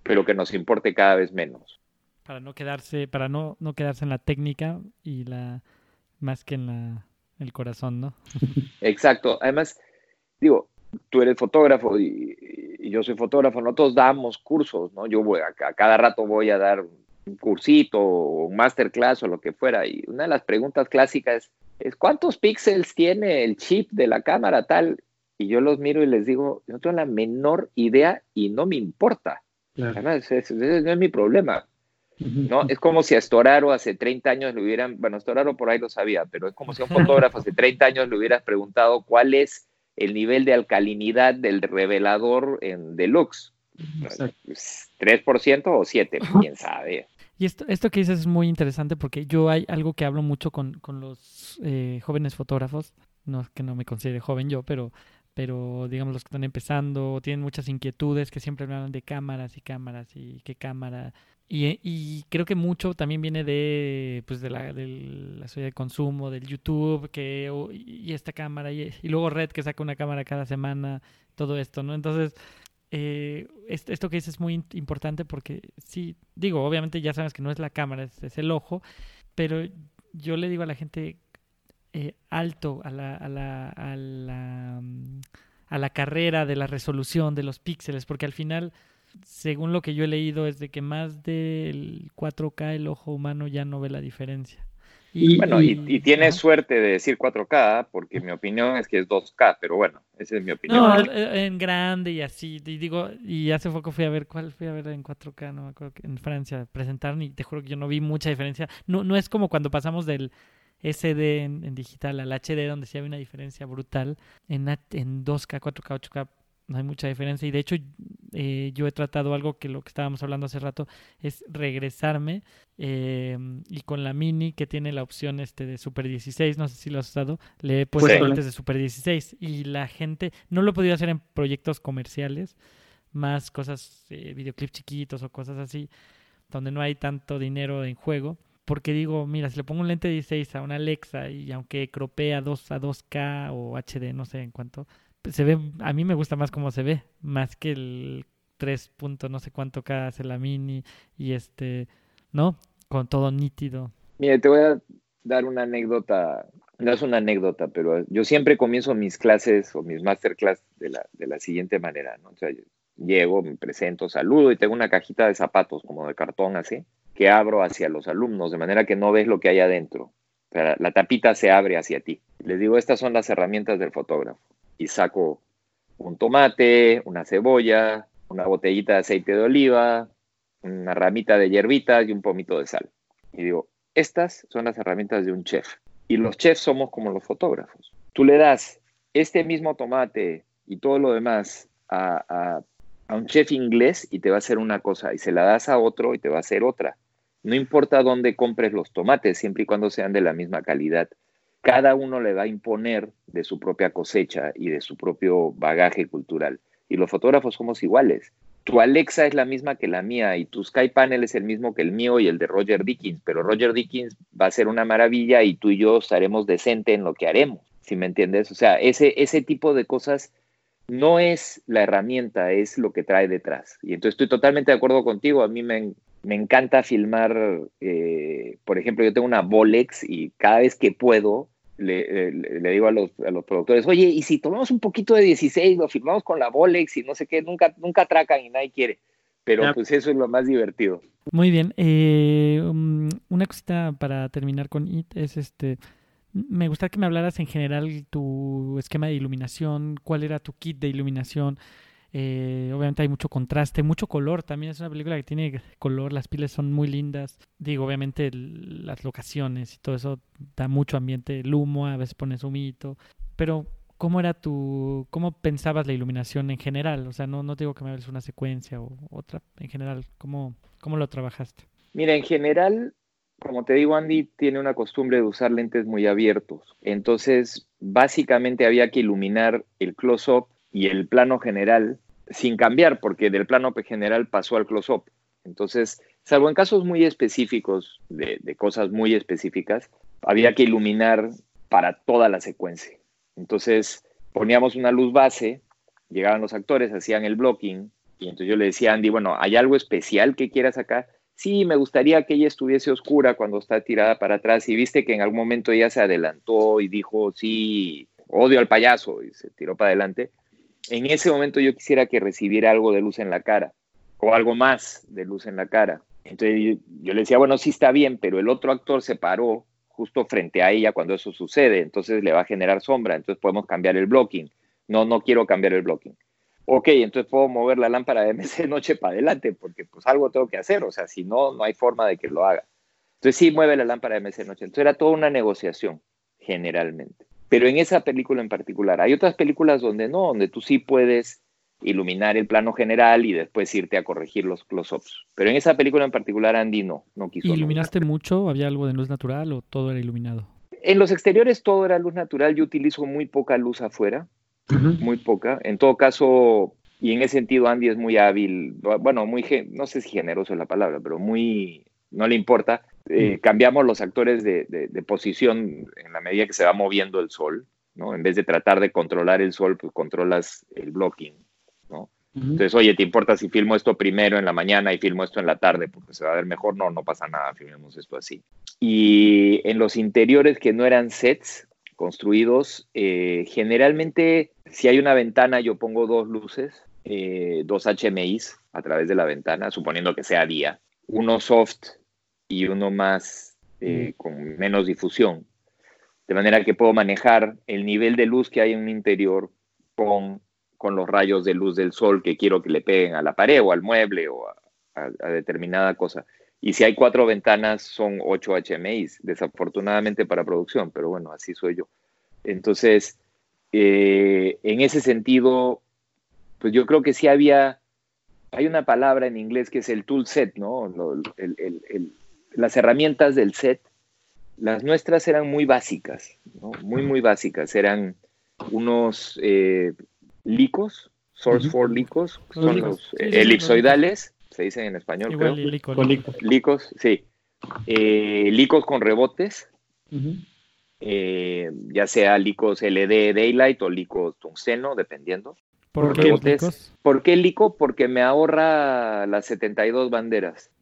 pero que nos importe cada vez menos. Para no quedarse, para no, no quedarse en la técnica y la más que en la, el corazón, ¿no? Exacto. Además, digo, tú eres fotógrafo y, yo soy fotógrafo, nosotros damos cursos, ¿no? Yo voy a, a cada rato voy a dar un cursito o un masterclass o lo que fuera. Y una de las preguntas clásicas es, ¿cuántos píxeles tiene el chip de la cámara tal? Y yo los miro y les digo, no tengo la menor idea y no me importa. Además, ese, no es mi problema. ¿No? Es como si a Storaro hace 30 años le hubieran, bueno, Storaro por ahí lo sabía, pero es como si a un fotógrafo hace 30 años le hubieras preguntado cuál es el nivel de alcalinidad del revelador en deluxe. ¿3% o 7%? ¿Quién sabe? Y esto, esto que dices es muy interesante porque yo hay algo que hablo mucho con, con los eh, jóvenes fotógrafos, no es que no me considere joven yo, pero, pero digamos los que están empezando, tienen muchas inquietudes, que siempre hablan de cámaras y cámaras y qué cámara. Y, creo que mucho también viene de, pues de la, de la sociedad de consumo, del YouTube, que, y esta cámara, y, luego Red que saca una cámara cada semana, todo esto, ¿no? Entonces, eh, esto que dices es muy importante porque sí, digo, obviamente ya sabes que no es la cámara, es, el ojo, pero yo le digo a la gente eh, alto a la, a, la, a, la, mm, a la carrera de la resolución de los píxeles, porque al final, según lo que yo he leído, es de que más del 4K el ojo humano ya no ve la diferencia. Y, bueno, y, y tienes suerte de decir 4K, porque mi opinión es que es 2K, pero bueno, esa es mi opinión. No, en grande y así, y digo, y hace poco fui a ver, ¿cuál fui a ver en 4K? No me acuerdo, en Francia, presentaron y te juro que yo no vi mucha diferencia. No, no es como cuando pasamos del SD en, digital al HD, donde sí había una diferencia brutal. En, en 2K, 4K, 8K, no hay mucha diferencia. Y de hecho, eh, yo he tratado algo que lo que estábamos hablando hace rato es regresarme eh, y con la mini que tiene la opción este de Super 16, no sé si lo has usado, le he puesto antes de Super 16 y la gente no lo he podido hacer en proyectos comerciales, más cosas, eh, videoclips chiquitos o cosas así, donde no hay tanto dinero en juego. Porque digo, mira, si le pongo un lente 16 a una Alexa y aunque cropea 2 a 2K o HD, no sé en cuánto, se ve, a mí me gusta más cómo se ve, más que el 3. no sé cuánto K hace la mini y este, ¿no? Con todo nítido. Mire, te voy a dar una anécdota, no es una anécdota, pero yo siempre comienzo mis clases o mis masterclass de la, de la siguiente manera, ¿no? O sea, llego, me presento, saludo y tengo una cajita de zapatos como de cartón así, que abro hacia los alumnos, de manera que no ves lo que hay adentro. O sea, la tapita se abre hacia ti. Les digo, estas son las herramientas del fotógrafo y saco un tomate, una cebolla, una botellita de aceite de oliva, una ramita de hierbitas y un pomito de sal. Y digo, estas son las herramientas de un chef. Y los chefs somos como los fotógrafos. Tú le das este mismo tomate y todo lo demás a, a, un chef inglés y te va a hacer una cosa, y se la das a otro y te va a hacer otra. No importa dónde compres los tomates, siempre y cuando sean de la misma calidad cada uno le va a imponer de su propia cosecha y de su propio bagaje cultural. Y los fotógrafos somos iguales. Tu Alexa es la misma que la mía y tu Sky Panel es el mismo que el mío y el de Roger Dickens, pero Roger Dickens va a ser una maravilla y tú y yo estaremos decente en lo que haremos, si me entiendes. O sea, ese, ese tipo de cosas no es la herramienta, es lo que trae detrás. Y entonces estoy totalmente de acuerdo contigo. A mí me, me encanta filmar, eh, por ejemplo, yo tengo una Bolex y cada vez que puedo le, le, digo a los, a los, productores, oye, y si tomamos un poquito de 16, lo filmamos con la Bolex y no sé qué, nunca, nunca atracan y nadie quiere. Pero pues eso es lo más divertido. Muy bien. Eh, um, una cosita para terminar con IT es este. Me gustaría que me hablaras en general tu esquema de iluminación, cuál era tu kit de iluminación, Eh, obviamente hay mucho contraste, mucho color. También es una película que tiene color, las piles son muy lindas. Digo, obviamente las locaciones y todo eso da mucho ambiente. El humo, a veces pones humito. Pero, ¿cómo era tu. ¿Cómo pensabas la iluminación en general? O sea, no, no digo que me hables una secuencia o otra. En general, ¿cómo, cómo lo trabajaste? Mira, en general, como te digo, Andy tiene una costumbre de usar lentes muy abiertos. Entonces, básicamente había que iluminar el close-up y el plano general sin cambiar, porque del plano general pasó al close-up. Entonces, salvo en casos muy específicos, de, cosas muy específicas, había que iluminar para toda la secuencia. Entonces, poníamos una luz base, llegaban los actores, hacían el blocking, y entonces yo le decía a Andy, bueno, ¿hay algo especial que quieras acá? Sí, me gustaría que ella estuviese oscura cuando está tirada para atrás, y viste que en algún momento ella se adelantó y dijo, sí, odio al payaso, y se tiró para adelante en ese momento yo quisiera que recibiera algo de luz en la cara o algo más de luz en la cara. Entonces yo, le decía, bueno, sí está bien, pero el otro actor se paró justo frente a ella cuando eso sucede, entonces le va a generar sombra, entonces podemos cambiar el blocking. No, no quiero cambiar el blocking. Ok, entonces puedo mover la lámpara de MC noche para adelante, porque pues algo tengo que hacer, o sea, si no, no hay forma de que lo haga. Entonces sí, mueve la lámpara de MC noche. Entonces era toda una negociación, generalmente. Pero en esa película en particular, hay otras películas donde no, donde tú sí puedes iluminar el plano general y después irte a corregir los close-ups. Pero en esa película en particular, Andy no, no quiso. ¿Iluminaste mucho? ¿Había algo de luz natural o todo era iluminado? En los exteriores todo era luz natural. Yo utilizo muy poca luz afuera, muy poca. En todo caso, y en ese sentido Andy es muy hábil, bueno, muy, no sé si generoso es la palabra, pero muy, no le importa. Eh, mm. cambiamos los actores de, posición en la medida que se va moviendo el sol, ¿no? En vez de tratar de controlar el sol, pues controlas el blocking, ¿no? Entonces, oye, ¿te importa si filmo esto primero en la mañana y filmo esto en la tarde porque se va a ver mejor? No, no pasa nada, filmemos esto así. Y en los interiores que no eran sets construidos, eh, generalmente si hay una ventana yo pongo dos luces, eh, dos HMIs a través de la ventana, suponiendo que sea día, uno soft y uno más eh, con menos difusión. De manera que puedo manejar el nivel de luz que hay en un interior con, con los rayos de luz del sol que quiero que le peguen a la pared o al mueble o a, determinada cosa. Y si hay cuatro ventanas, son ocho HMIs, desafortunadamente para producción, pero bueno, así soy yo. Entonces, eh, en ese sentido, pues yo creo que sí había hay una palabra en inglés que es el tool set, ¿no? Las herramientas del set, las nuestras eran muy básicas, ¿no? Muy, muy básicas. Eran unos eh, licos, source for licos, son los elipsoidales, se dicen en español, creo. Licos, sí. Eh, licos con rebotes, eh, ya sea licos LED Daylight o licos tungsteno, dependiendo. ¿Por, qué licos? ¿Por qué lico? Porque me ahorra las 72 banderas.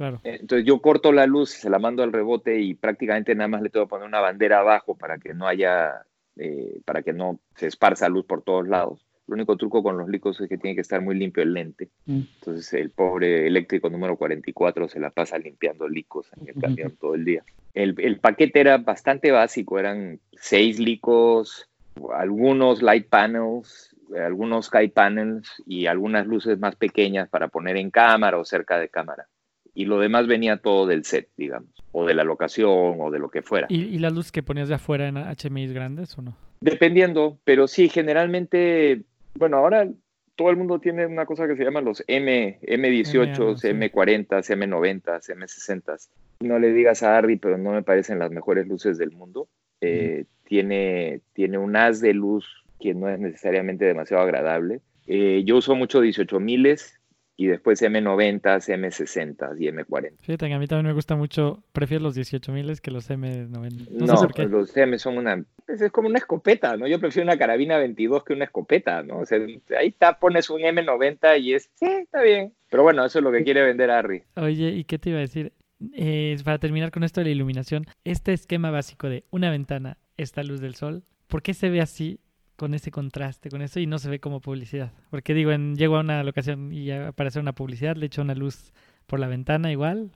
Claro. Entonces yo corto la luz, se la mando al rebote y prácticamente nada más le tengo que poner una bandera abajo para que no haya, eh, para que no se esparza luz por todos lados. El único truco con los licos es que tiene que estar muy limpio el lente. Mm. Entonces el pobre eléctrico número 44 se la pasa limpiando licos en el camión todo el día. El, el, paquete era bastante básico, eran seis licos, algunos light panels, algunos sky panels y algunas luces más pequeñas para poner en cámara o cerca de cámara. Y lo demás venía todo del set, digamos, o de la locación o de lo que fuera. ¿Y, las luces que ponías de afuera en HMI grandes o no? Dependiendo, pero sí, generalmente, bueno, ahora todo el mundo tiene una cosa que se llama los M, M18, M40, M90, M60. No le digas a Harry, pero no me parecen las mejores luces del mundo. Eh, tiene, tiene un haz de luz que no es necesariamente demasiado agradable. Eh, yo uso mucho 18 miles y después M90, M60 y M40. Fíjate que a mí también me gusta mucho, prefiero los 18 miles que los M90. No, los M son una, es como una escopeta, ¿no? Yo prefiero una carabina 22 que una escopeta, ¿no? O sea, ahí está, pones un M90 y es, sí, está bien. Pero bueno, eso es lo que quiere vender Harry. Oye, ¿y qué te iba a decir? Eh, para terminar con esto de la iluminación, este esquema básico de una ventana, esta luz del sol, ¿por qué se ve así con ese contraste, con eso, y no se ve como publicidad. Porque digo, en, llego a una locación y aparece una publicidad, le echo una luz por la ventana igual,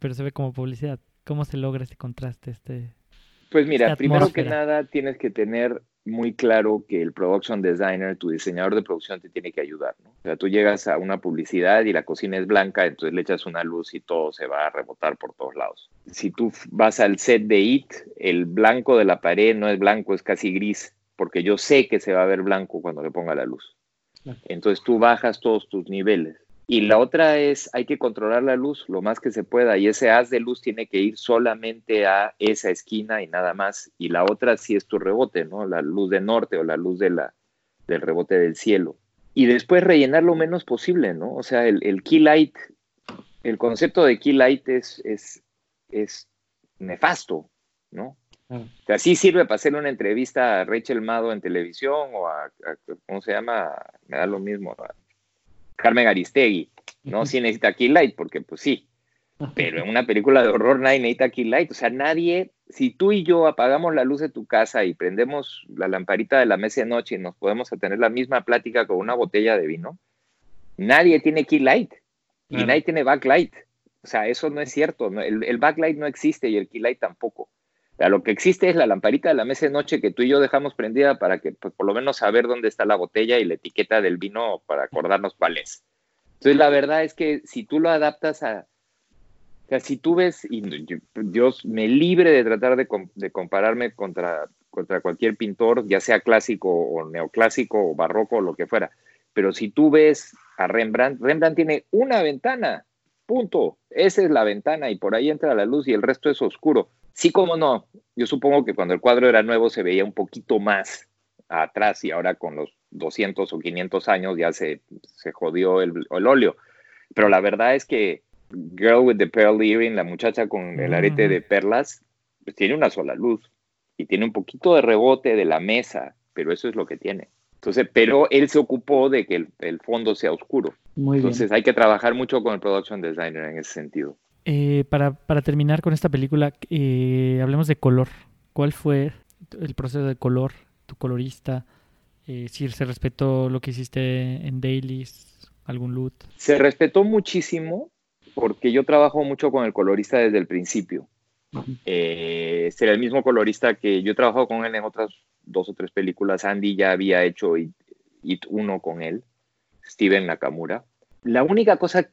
pero se ve como publicidad. ¿Cómo se logra ese contraste? Este, pues mira, primero que nada tienes que tener muy claro que el production designer, tu diseñador de producción, te tiene que ayudar. ¿no? O sea, tú llegas a una publicidad y la cocina es blanca, entonces le echas una luz y todo se va a rebotar por todos lados. Si tú vas al set de IT, el blanco de la pared no es blanco, es casi gris, porque yo sé que se va a ver blanco cuando le ponga la luz. Entonces tú bajas todos tus niveles. Y la otra es, hay que controlar la luz lo más que se pueda y ese haz de luz tiene que ir solamente a esa esquina y nada más. Y la otra sí es tu rebote, ¿no? La luz de norte o la luz de la, del rebote del cielo. Y después rellenar lo menos posible, ¿no? O sea, el, el key light, el concepto de key light es, es, es nefasto, ¿no? O sea, sí sirve para hacer una entrevista a Rachel Mado en televisión o a, a ¿cómo se llama? Me da lo mismo, Carmen Aristegui, ¿no? Sí necesita Key Light, porque pues sí, pero en una película de horror nadie necesita Key Light, o sea, nadie, si tú y yo apagamos la luz de tu casa y prendemos la lamparita de la mesa de noche y nos podemos tener la misma plática con una botella de vino, nadie tiene Key Light y nadie tiene backlight. O sea, eso no es cierto. El, el, backlight no existe y el key light tampoco. Lo que existe es la lamparita de la mesa de noche que tú y yo dejamos prendida para que, pues, por lo menos saber dónde está la botella y la etiqueta del vino para acordarnos cuál es. Entonces, la verdad es que si tú lo adaptas a... O sea, si tú ves, y Dios me libre de tratar de, de compararme contra, contra cualquier pintor, ya sea clásico o neoclásico o barroco o lo que fuera, pero si tú ves a Rembrandt, Rembrandt tiene una ventana, punto. Esa es la ventana y por ahí entra la luz y el resto es oscuro. Sí, como no. Yo supongo que cuando el cuadro era nuevo se veía un poquito más atrás y ahora con los 200 o 500 años ya se, se jodió el, el óleo. Pero la verdad es que Girl with the Pearl Earring, la muchacha con el arete de perlas, pues tiene una sola luz y tiene un poquito de rebote de la mesa, pero eso es lo que tiene. Entonces, pero él se ocupó de que el, el fondo sea oscuro. Muy Entonces bien. hay que trabajar mucho con el production designer en ese sentido. Eh, para, para, terminar con esta película, eh, hablemos de color. ¿Cuál fue el proceso de color? ¿Tu colorista? Eh, si se respetó lo que hiciste en Dailies, algún loot. Se respetó muchísimo porque yo trabajo mucho con el colorista desde el principio. Uh este era el mismo colorista que yo he trabajado con él en otras dos o tres películas. Andy ya había hecho It, It uno con él, Steven Nakamura. La única cosa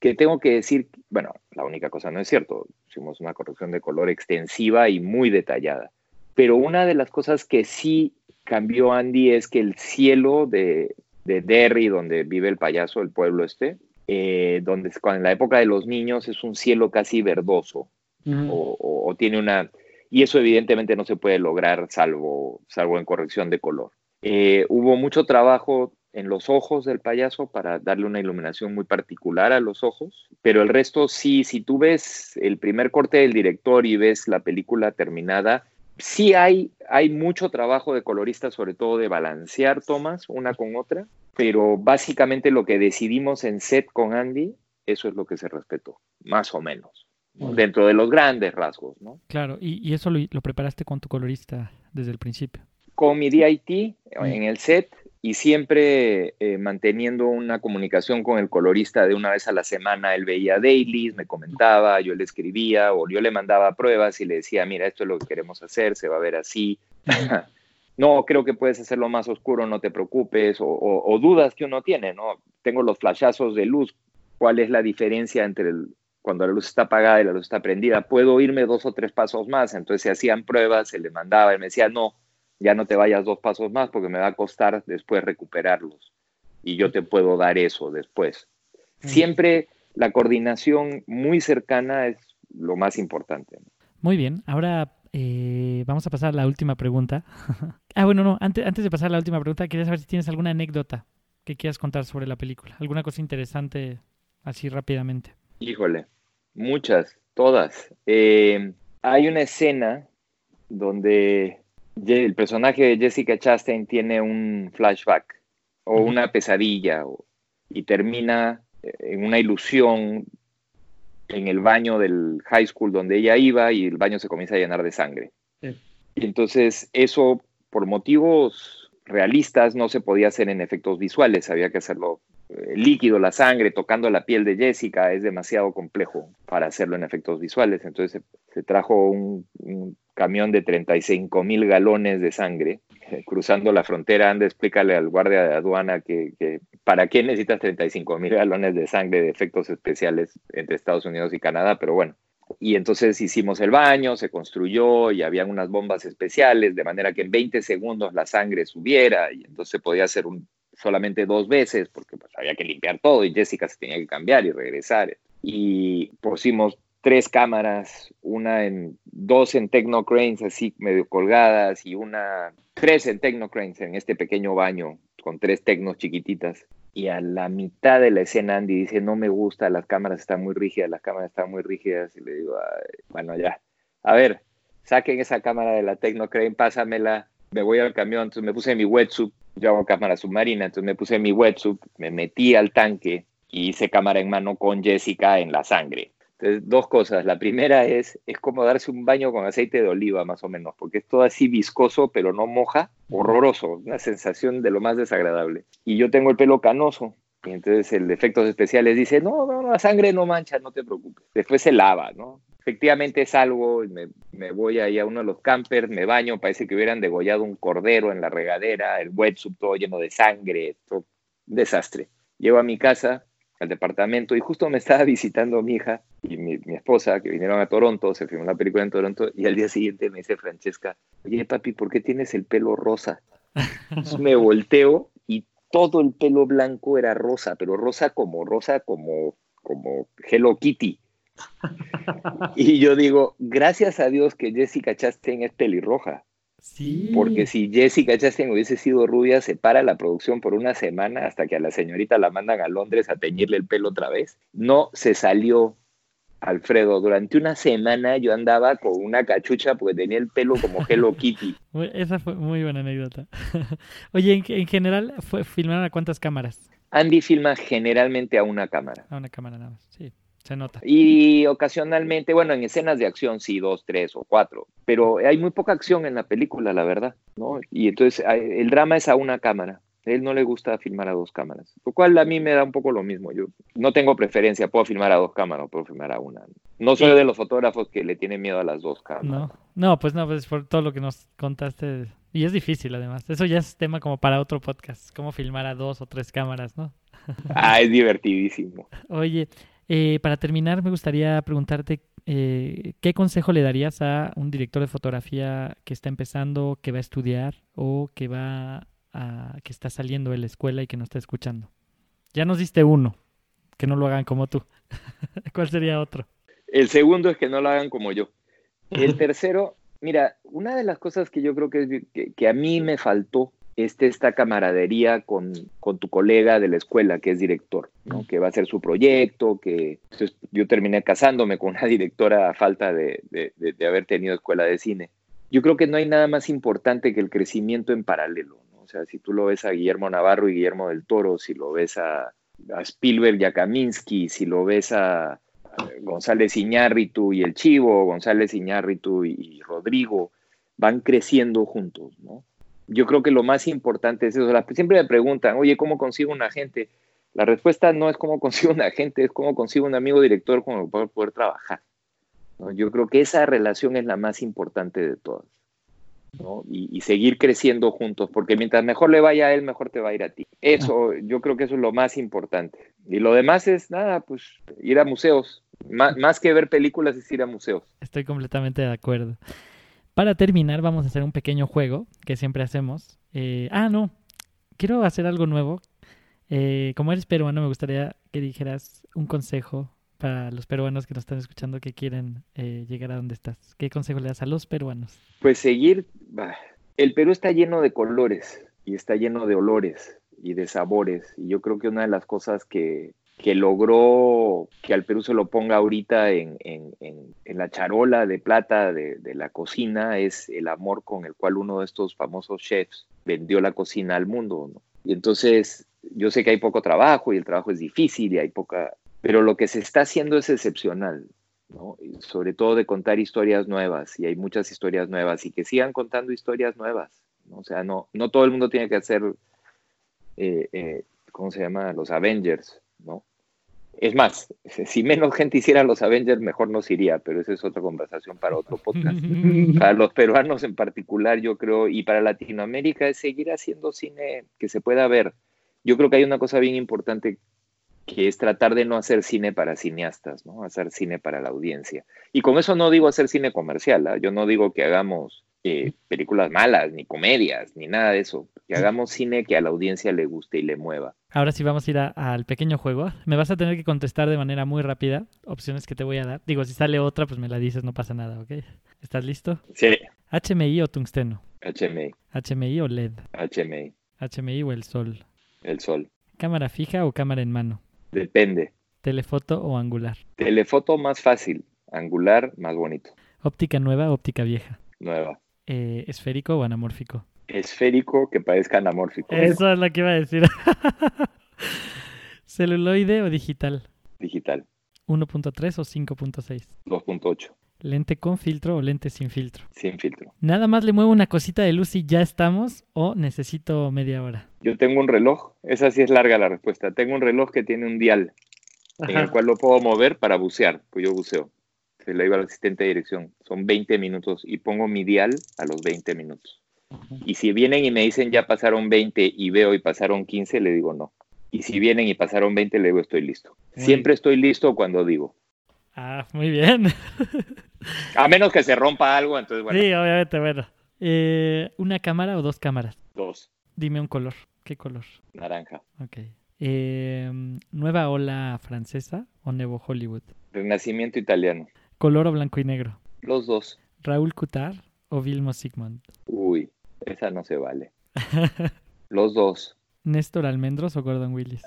que tengo que decir, bueno, la única cosa no es cierto, hicimos una corrección de color extensiva y muy detallada, pero una de las cosas que sí cambió Andy es que el cielo de, de Derry, donde vive el payaso, el pueblo este, eh, donde en la época de los niños es un cielo casi verdoso, -huh. o, o, o, tiene una... Y eso evidentemente no se puede lograr salvo, salvo en corrección de color. Eh, hubo mucho trabajo en los ojos del payaso para darle una iluminación muy particular a los ojos, pero el resto sí, si tú ves el primer corte del director y ves la película terminada, sí hay, hay mucho trabajo de colorista, sobre todo de balancear tomas una con otra, pero básicamente lo que decidimos en set con Andy, eso es lo que se respetó, más o menos, ¿no? dentro de los grandes rasgos. ¿no? Claro, y, y eso lo, lo, preparaste con tu colorista desde el principio. Con mi DIT en el set y siempre eh, manteniendo una comunicación con el colorista de una vez a la semana. Él veía dailies, me comentaba, yo le escribía o yo le mandaba pruebas y le decía, mira, esto es lo que queremos hacer, se va a ver así. no, creo que puedes hacerlo más oscuro, no te preocupes, o, o, dudas que uno tiene, ¿no? Tengo los flashazos de luz, ¿cuál es la diferencia entre cuando la luz está apagada y la luz está prendida? Puedo irme dos o tres pasos más, entonces se hacían pruebas, se le mandaba, él me decía, no, ya no te vayas dos pasos más porque me va a costar después recuperarlos. Y yo te puedo dar eso después. Siempre la coordinación muy cercana es lo más importante. Muy bien, ahora eh, vamos a pasar a la última pregunta. ah, bueno, no, antes, antes de pasar a la última pregunta, quería saber si tienes alguna anécdota que quieras contar sobre la película. ¿Alguna cosa interesante así rápidamente? Híjole, muchas, todas. Eh, hay una escena donde el personaje de Jessica Chastain tiene un flashback o una pesadilla o, y termina en una ilusión en el baño del high school donde ella iba y el baño se comienza a llenar de sangre. Sí. Y entonces eso por motivos realistas no se podía hacer en efectos visuales, había que hacerlo eh, líquido, la sangre, tocando la piel de Jessica, es demasiado complejo para hacerlo en efectos visuales. Entonces se, trajo un, camión de 35 mil galones de sangre cruzando la frontera, anda, explícale al guardia de aduana que, para qué necesitas 35 mil galones de sangre de efectos especiales entre Estados Unidos y Canadá, pero bueno. Y entonces hicimos el baño, se construyó y habían unas bombas especiales, de manera que en 20 segundos la sangre subiera y entonces podía hacer un, solamente dos veces porque pues, había que limpiar todo y Jessica se tenía que cambiar y regresar. Y pusimos tres cámaras, una en, dos en Technocranes así medio colgadas y una, tres en Technocranes en este pequeño baño con tres tecnos chiquititas. Y a la mitad de la escena Andy dice, no me gusta, las cámaras están muy rígidas, las cámaras están muy rígidas. Y le digo, bueno, ya, a ver, saquen esa cámara de la Technocrane, pásamela, me voy al camión. Entonces me puse mi wetsuit, yo hago cámara submarina, entonces me puse mi wetsuit, me metí al tanque y hice cámara en mano con Jessica en la sangre. Entonces, dos cosas. La primera es, es como darse un baño con aceite de oliva, más o menos, porque es todo así viscoso, pero no moja, horroroso, una sensación de lo más desagradable. Y yo tengo el pelo canoso, y entonces el de efectos especiales dice, no, no, la sangre no mancha, no te preocupes. Después se lava, ¿no? Efectivamente salgo, me, me voy ahí a uno de los campers, me baño, parece que hubieran degollado un cordero en la regadera, el wetsuit todo lleno de sangre, un desastre. Llego a mi casa, al departamento y justo me estaba visitando mi hija y mi, esposa que vinieron a Toronto, se filmó una película en Toronto y al día siguiente me dice Francesca, oye papi, ¿por qué tienes el pelo rosa? Entonces me volteo y todo el pelo blanco era rosa, pero rosa como rosa como, como Hello Kitty. Y yo digo, gracias a Dios que Jessica Chastain es pelirroja. Porque si Jessica Chastain hubiese sido rubia, se para la producción por una semana hasta que a la señorita la mandan a Londres a teñirle el pelo otra vez. No se salió Alfredo, durante una semana yo andaba con una cachucha porque tenía el pelo como Hello Kitty. Esa fue muy buena anécdota. Oye, en, general, fue, ¿filmaron a cuántas cámaras? Andy filma generalmente a una cámara. A una cámara nada más, sí. Se nota. Y ocasionalmente, bueno, en escenas de acción sí, dos, tres o cuatro, pero hay muy poca acción en la película, la verdad, ¿no? Y entonces el drama es a una cámara. A él no le gusta filmar a dos cámaras, lo cual a mí me da un poco lo mismo. Yo no tengo preferencia, puedo filmar a dos cámaras o puedo filmar a una. No soy de los fotógrafos que le tienen miedo a las dos cámaras. No, no, pues no, pues por todo lo que nos contaste. Y es difícil además. Eso ya es tema como para otro podcast, cómo filmar a dos o tres cámaras, ¿no? ah, es divertidísimo. Oye, eh, para terminar, me gustaría preguntarte eh, qué consejo le darías a un director de fotografía que está empezando, que va a estudiar o que va a, que está saliendo de la escuela y que no está escuchando. Ya nos diste uno, que no lo hagan como tú. ¿Cuál sería otro? El segundo es que no lo hagan como yo. El tercero, mira, una de las cosas que yo creo que, que, que a mí me faltó este, esta camaradería con, con, tu colega de la escuela que es director, ¿no? que va a hacer su proyecto, que yo terminé casándome con una directora a falta de, de, haber tenido escuela de cine. Yo creo que no hay nada más importante que el crecimiento en paralelo. ¿no? O sea, si tú lo ves a Guillermo Navarro y Guillermo del Toro, si lo ves a, a Spielberg y a Kaminsky, si lo ves a, González Iñárritu y el Chivo, González Iñárritu y, y Rodrigo, van creciendo juntos, ¿no? Yo creo que lo más importante es eso. Siempre me preguntan, oye, ¿cómo consigo un agente? La respuesta no es cómo consigo un agente, es cómo consigo un amigo director con el cual poder trabajar. Yo creo que esa relación es la más importante de todas. Y, seguir creciendo juntos, porque mientras mejor le vaya a él, mejor te va a ir a ti. Eso, yo creo que eso es lo más importante. Y lo demás es, nada, pues ir a museos. más que ver películas es ir a museos. Estoy completamente de acuerdo. Para terminar, vamos a hacer un pequeño juego que siempre hacemos. Eh, ah, no, quiero hacer algo nuevo. Eh, como eres peruano, me gustaría que dijeras un consejo para los peruanos que nos están escuchando que quieren eh, llegar a donde estás. ¿Qué consejo le das a los peruanos? Pues seguir. El Perú está lleno de colores y está lleno de olores y de sabores. Y yo creo que una de las cosas que, que logró que al Perú se lo ponga ahorita en, la charola de plata de, la cocina es el amor con el cual uno de estos famosos chefs vendió la cocina al mundo. Y entonces yo sé que hay poco trabajo y el trabajo es difícil y hay poca, pero lo que se está haciendo es excepcional. ¿no? sobre todo de contar historias nuevas, y hay muchas historias nuevas, y que sigan contando historias nuevas. O sea, no, no todo el mundo tiene que hacer, eh, eh, ¿cómo se llama? Los Avengers, ¿no? Es más, si menos gente hiciera los Avengers, mejor nos iría, pero esa es otra conversación para otro podcast. para los peruanos en particular, yo creo, y para Latinoamérica es seguir haciendo cine que se pueda ver. Yo creo que hay una cosa bien importante que es tratar de no hacer cine para cineastas, ¿no? Hacer cine para la audiencia. Y con eso no digo hacer cine comercial, ¿ah? yo no digo que hagamos eh, películas malas, ni comedias, ni nada de eso. Que hagamos cine que a la audiencia le guste y le mueva. Ahora sí vamos a ir al pequeño juego. Me vas a tener que contestar de manera muy rápida opciones que te voy a dar. Digo, si sale otra, pues me la dices, no pasa nada, ¿ok? ¿Estás listo? Sí. ¿HMI o tungsteno? HMI. ¿HMI o LED? HMI. ¿HMI o el sol? El sol. ¿Cámara fija o cámara en mano? Depende. ¿Telefoto o angular? Telefoto más fácil, angular más bonito. ¿Óptica nueva o óptica vieja? Nueva. Eh, ¿Esférico o anamórfico? Esférico que parezca anamórfico. Eso es lo que iba a decir. ¿Celuloide o digital? Digital. ¿1.3 o 5.6? 2.8. ¿Lente con filtro o lente sin filtro? Sin filtro. ¿Nada más le muevo una cosita de luz y ya estamos o necesito media hora? Yo tengo un reloj, esa sí es larga la respuesta. Tengo un reloj que tiene un dial en el cual lo puedo mover para bucear, pues yo buceo. Se le digo al asistente de dirección, son 20 minutos y pongo mi dial a los 20 minutos. Y si vienen y me dicen ya pasaron 20 y veo y pasaron 15, le digo no. Y si vienen y pasaron 20, le digo estoy listo. Siempre estoy listo cuando digo. Ah, muy bien. A menos que se rompa algo, entonces bueno. Sí, obviamente, bueno. Eh, ¿Una cámara o dos cámaras? Dos. Dime un color. ¿Qué color? Naranja. Ok. Eh, ¿Nueva ola francesa o nuevo Hollywood? Renacimiento italiano. ¿Color o blanco y negro? Los dos. ¿Raúl Cutar o Vilmo Sigmund? Uy, esa no se vale. Los dos. ¿Néstor Almendros o Gordon Willis?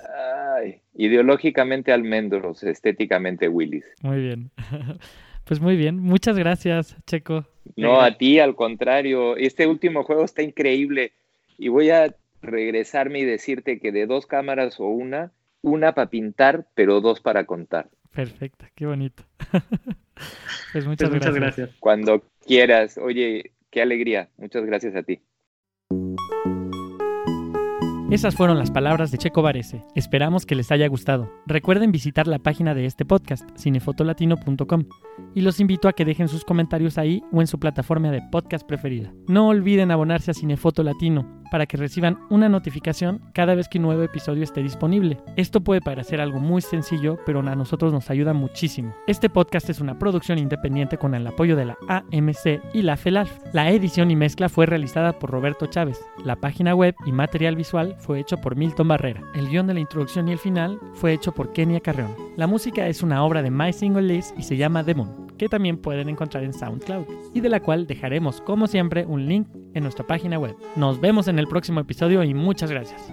Ay, ideológicamente Almendros, estéticamente Willis. Muy bien. Pues muy bien, muchas gracias, Checo. No, a ti, al contrario. Este último juego está increíble. Y voy a regresarme y decirte que de dos cámaras o una, una para pintar, pero dos para contar. Perfecto, qué bonito. pues muchas, Pues gracias. muchas gracias. Cuando quieras. Oye, qué alegría. Muchas gracias a ti. Esas fueron las palabras de Checo Varese. Esperamos que les haya gustado. Recuerden visitar la página de este podcast, cinefotolatino.com, y los invito a que dejen sus comentarios ahí o en su plataforma de podcast preferida. No olviden abonarse a Cinefoto Latino para que reciban una notificación cada vez que un nuevo episodio esté disponible. Esto puede parecer algo muy sencillo, pero a nosotros nos ayuda muchísimo. Este podcast es una producción independiente con el apoyo de la AMC y la FELALF. La edición y mezcla fue realizada por Roberto Chávez. La página web y material visual fue hecho por Milton Barrera. El guion de la introducción y el final fue hecho por Kenia Carreón. La música es una obra de My Single List y se llama Demon, que también pueden encontrar en SoundCloud, y de la cual dejaremos como siempre un link en nuestra página web. Nos vemos en el próximo episodio y muchas gracias.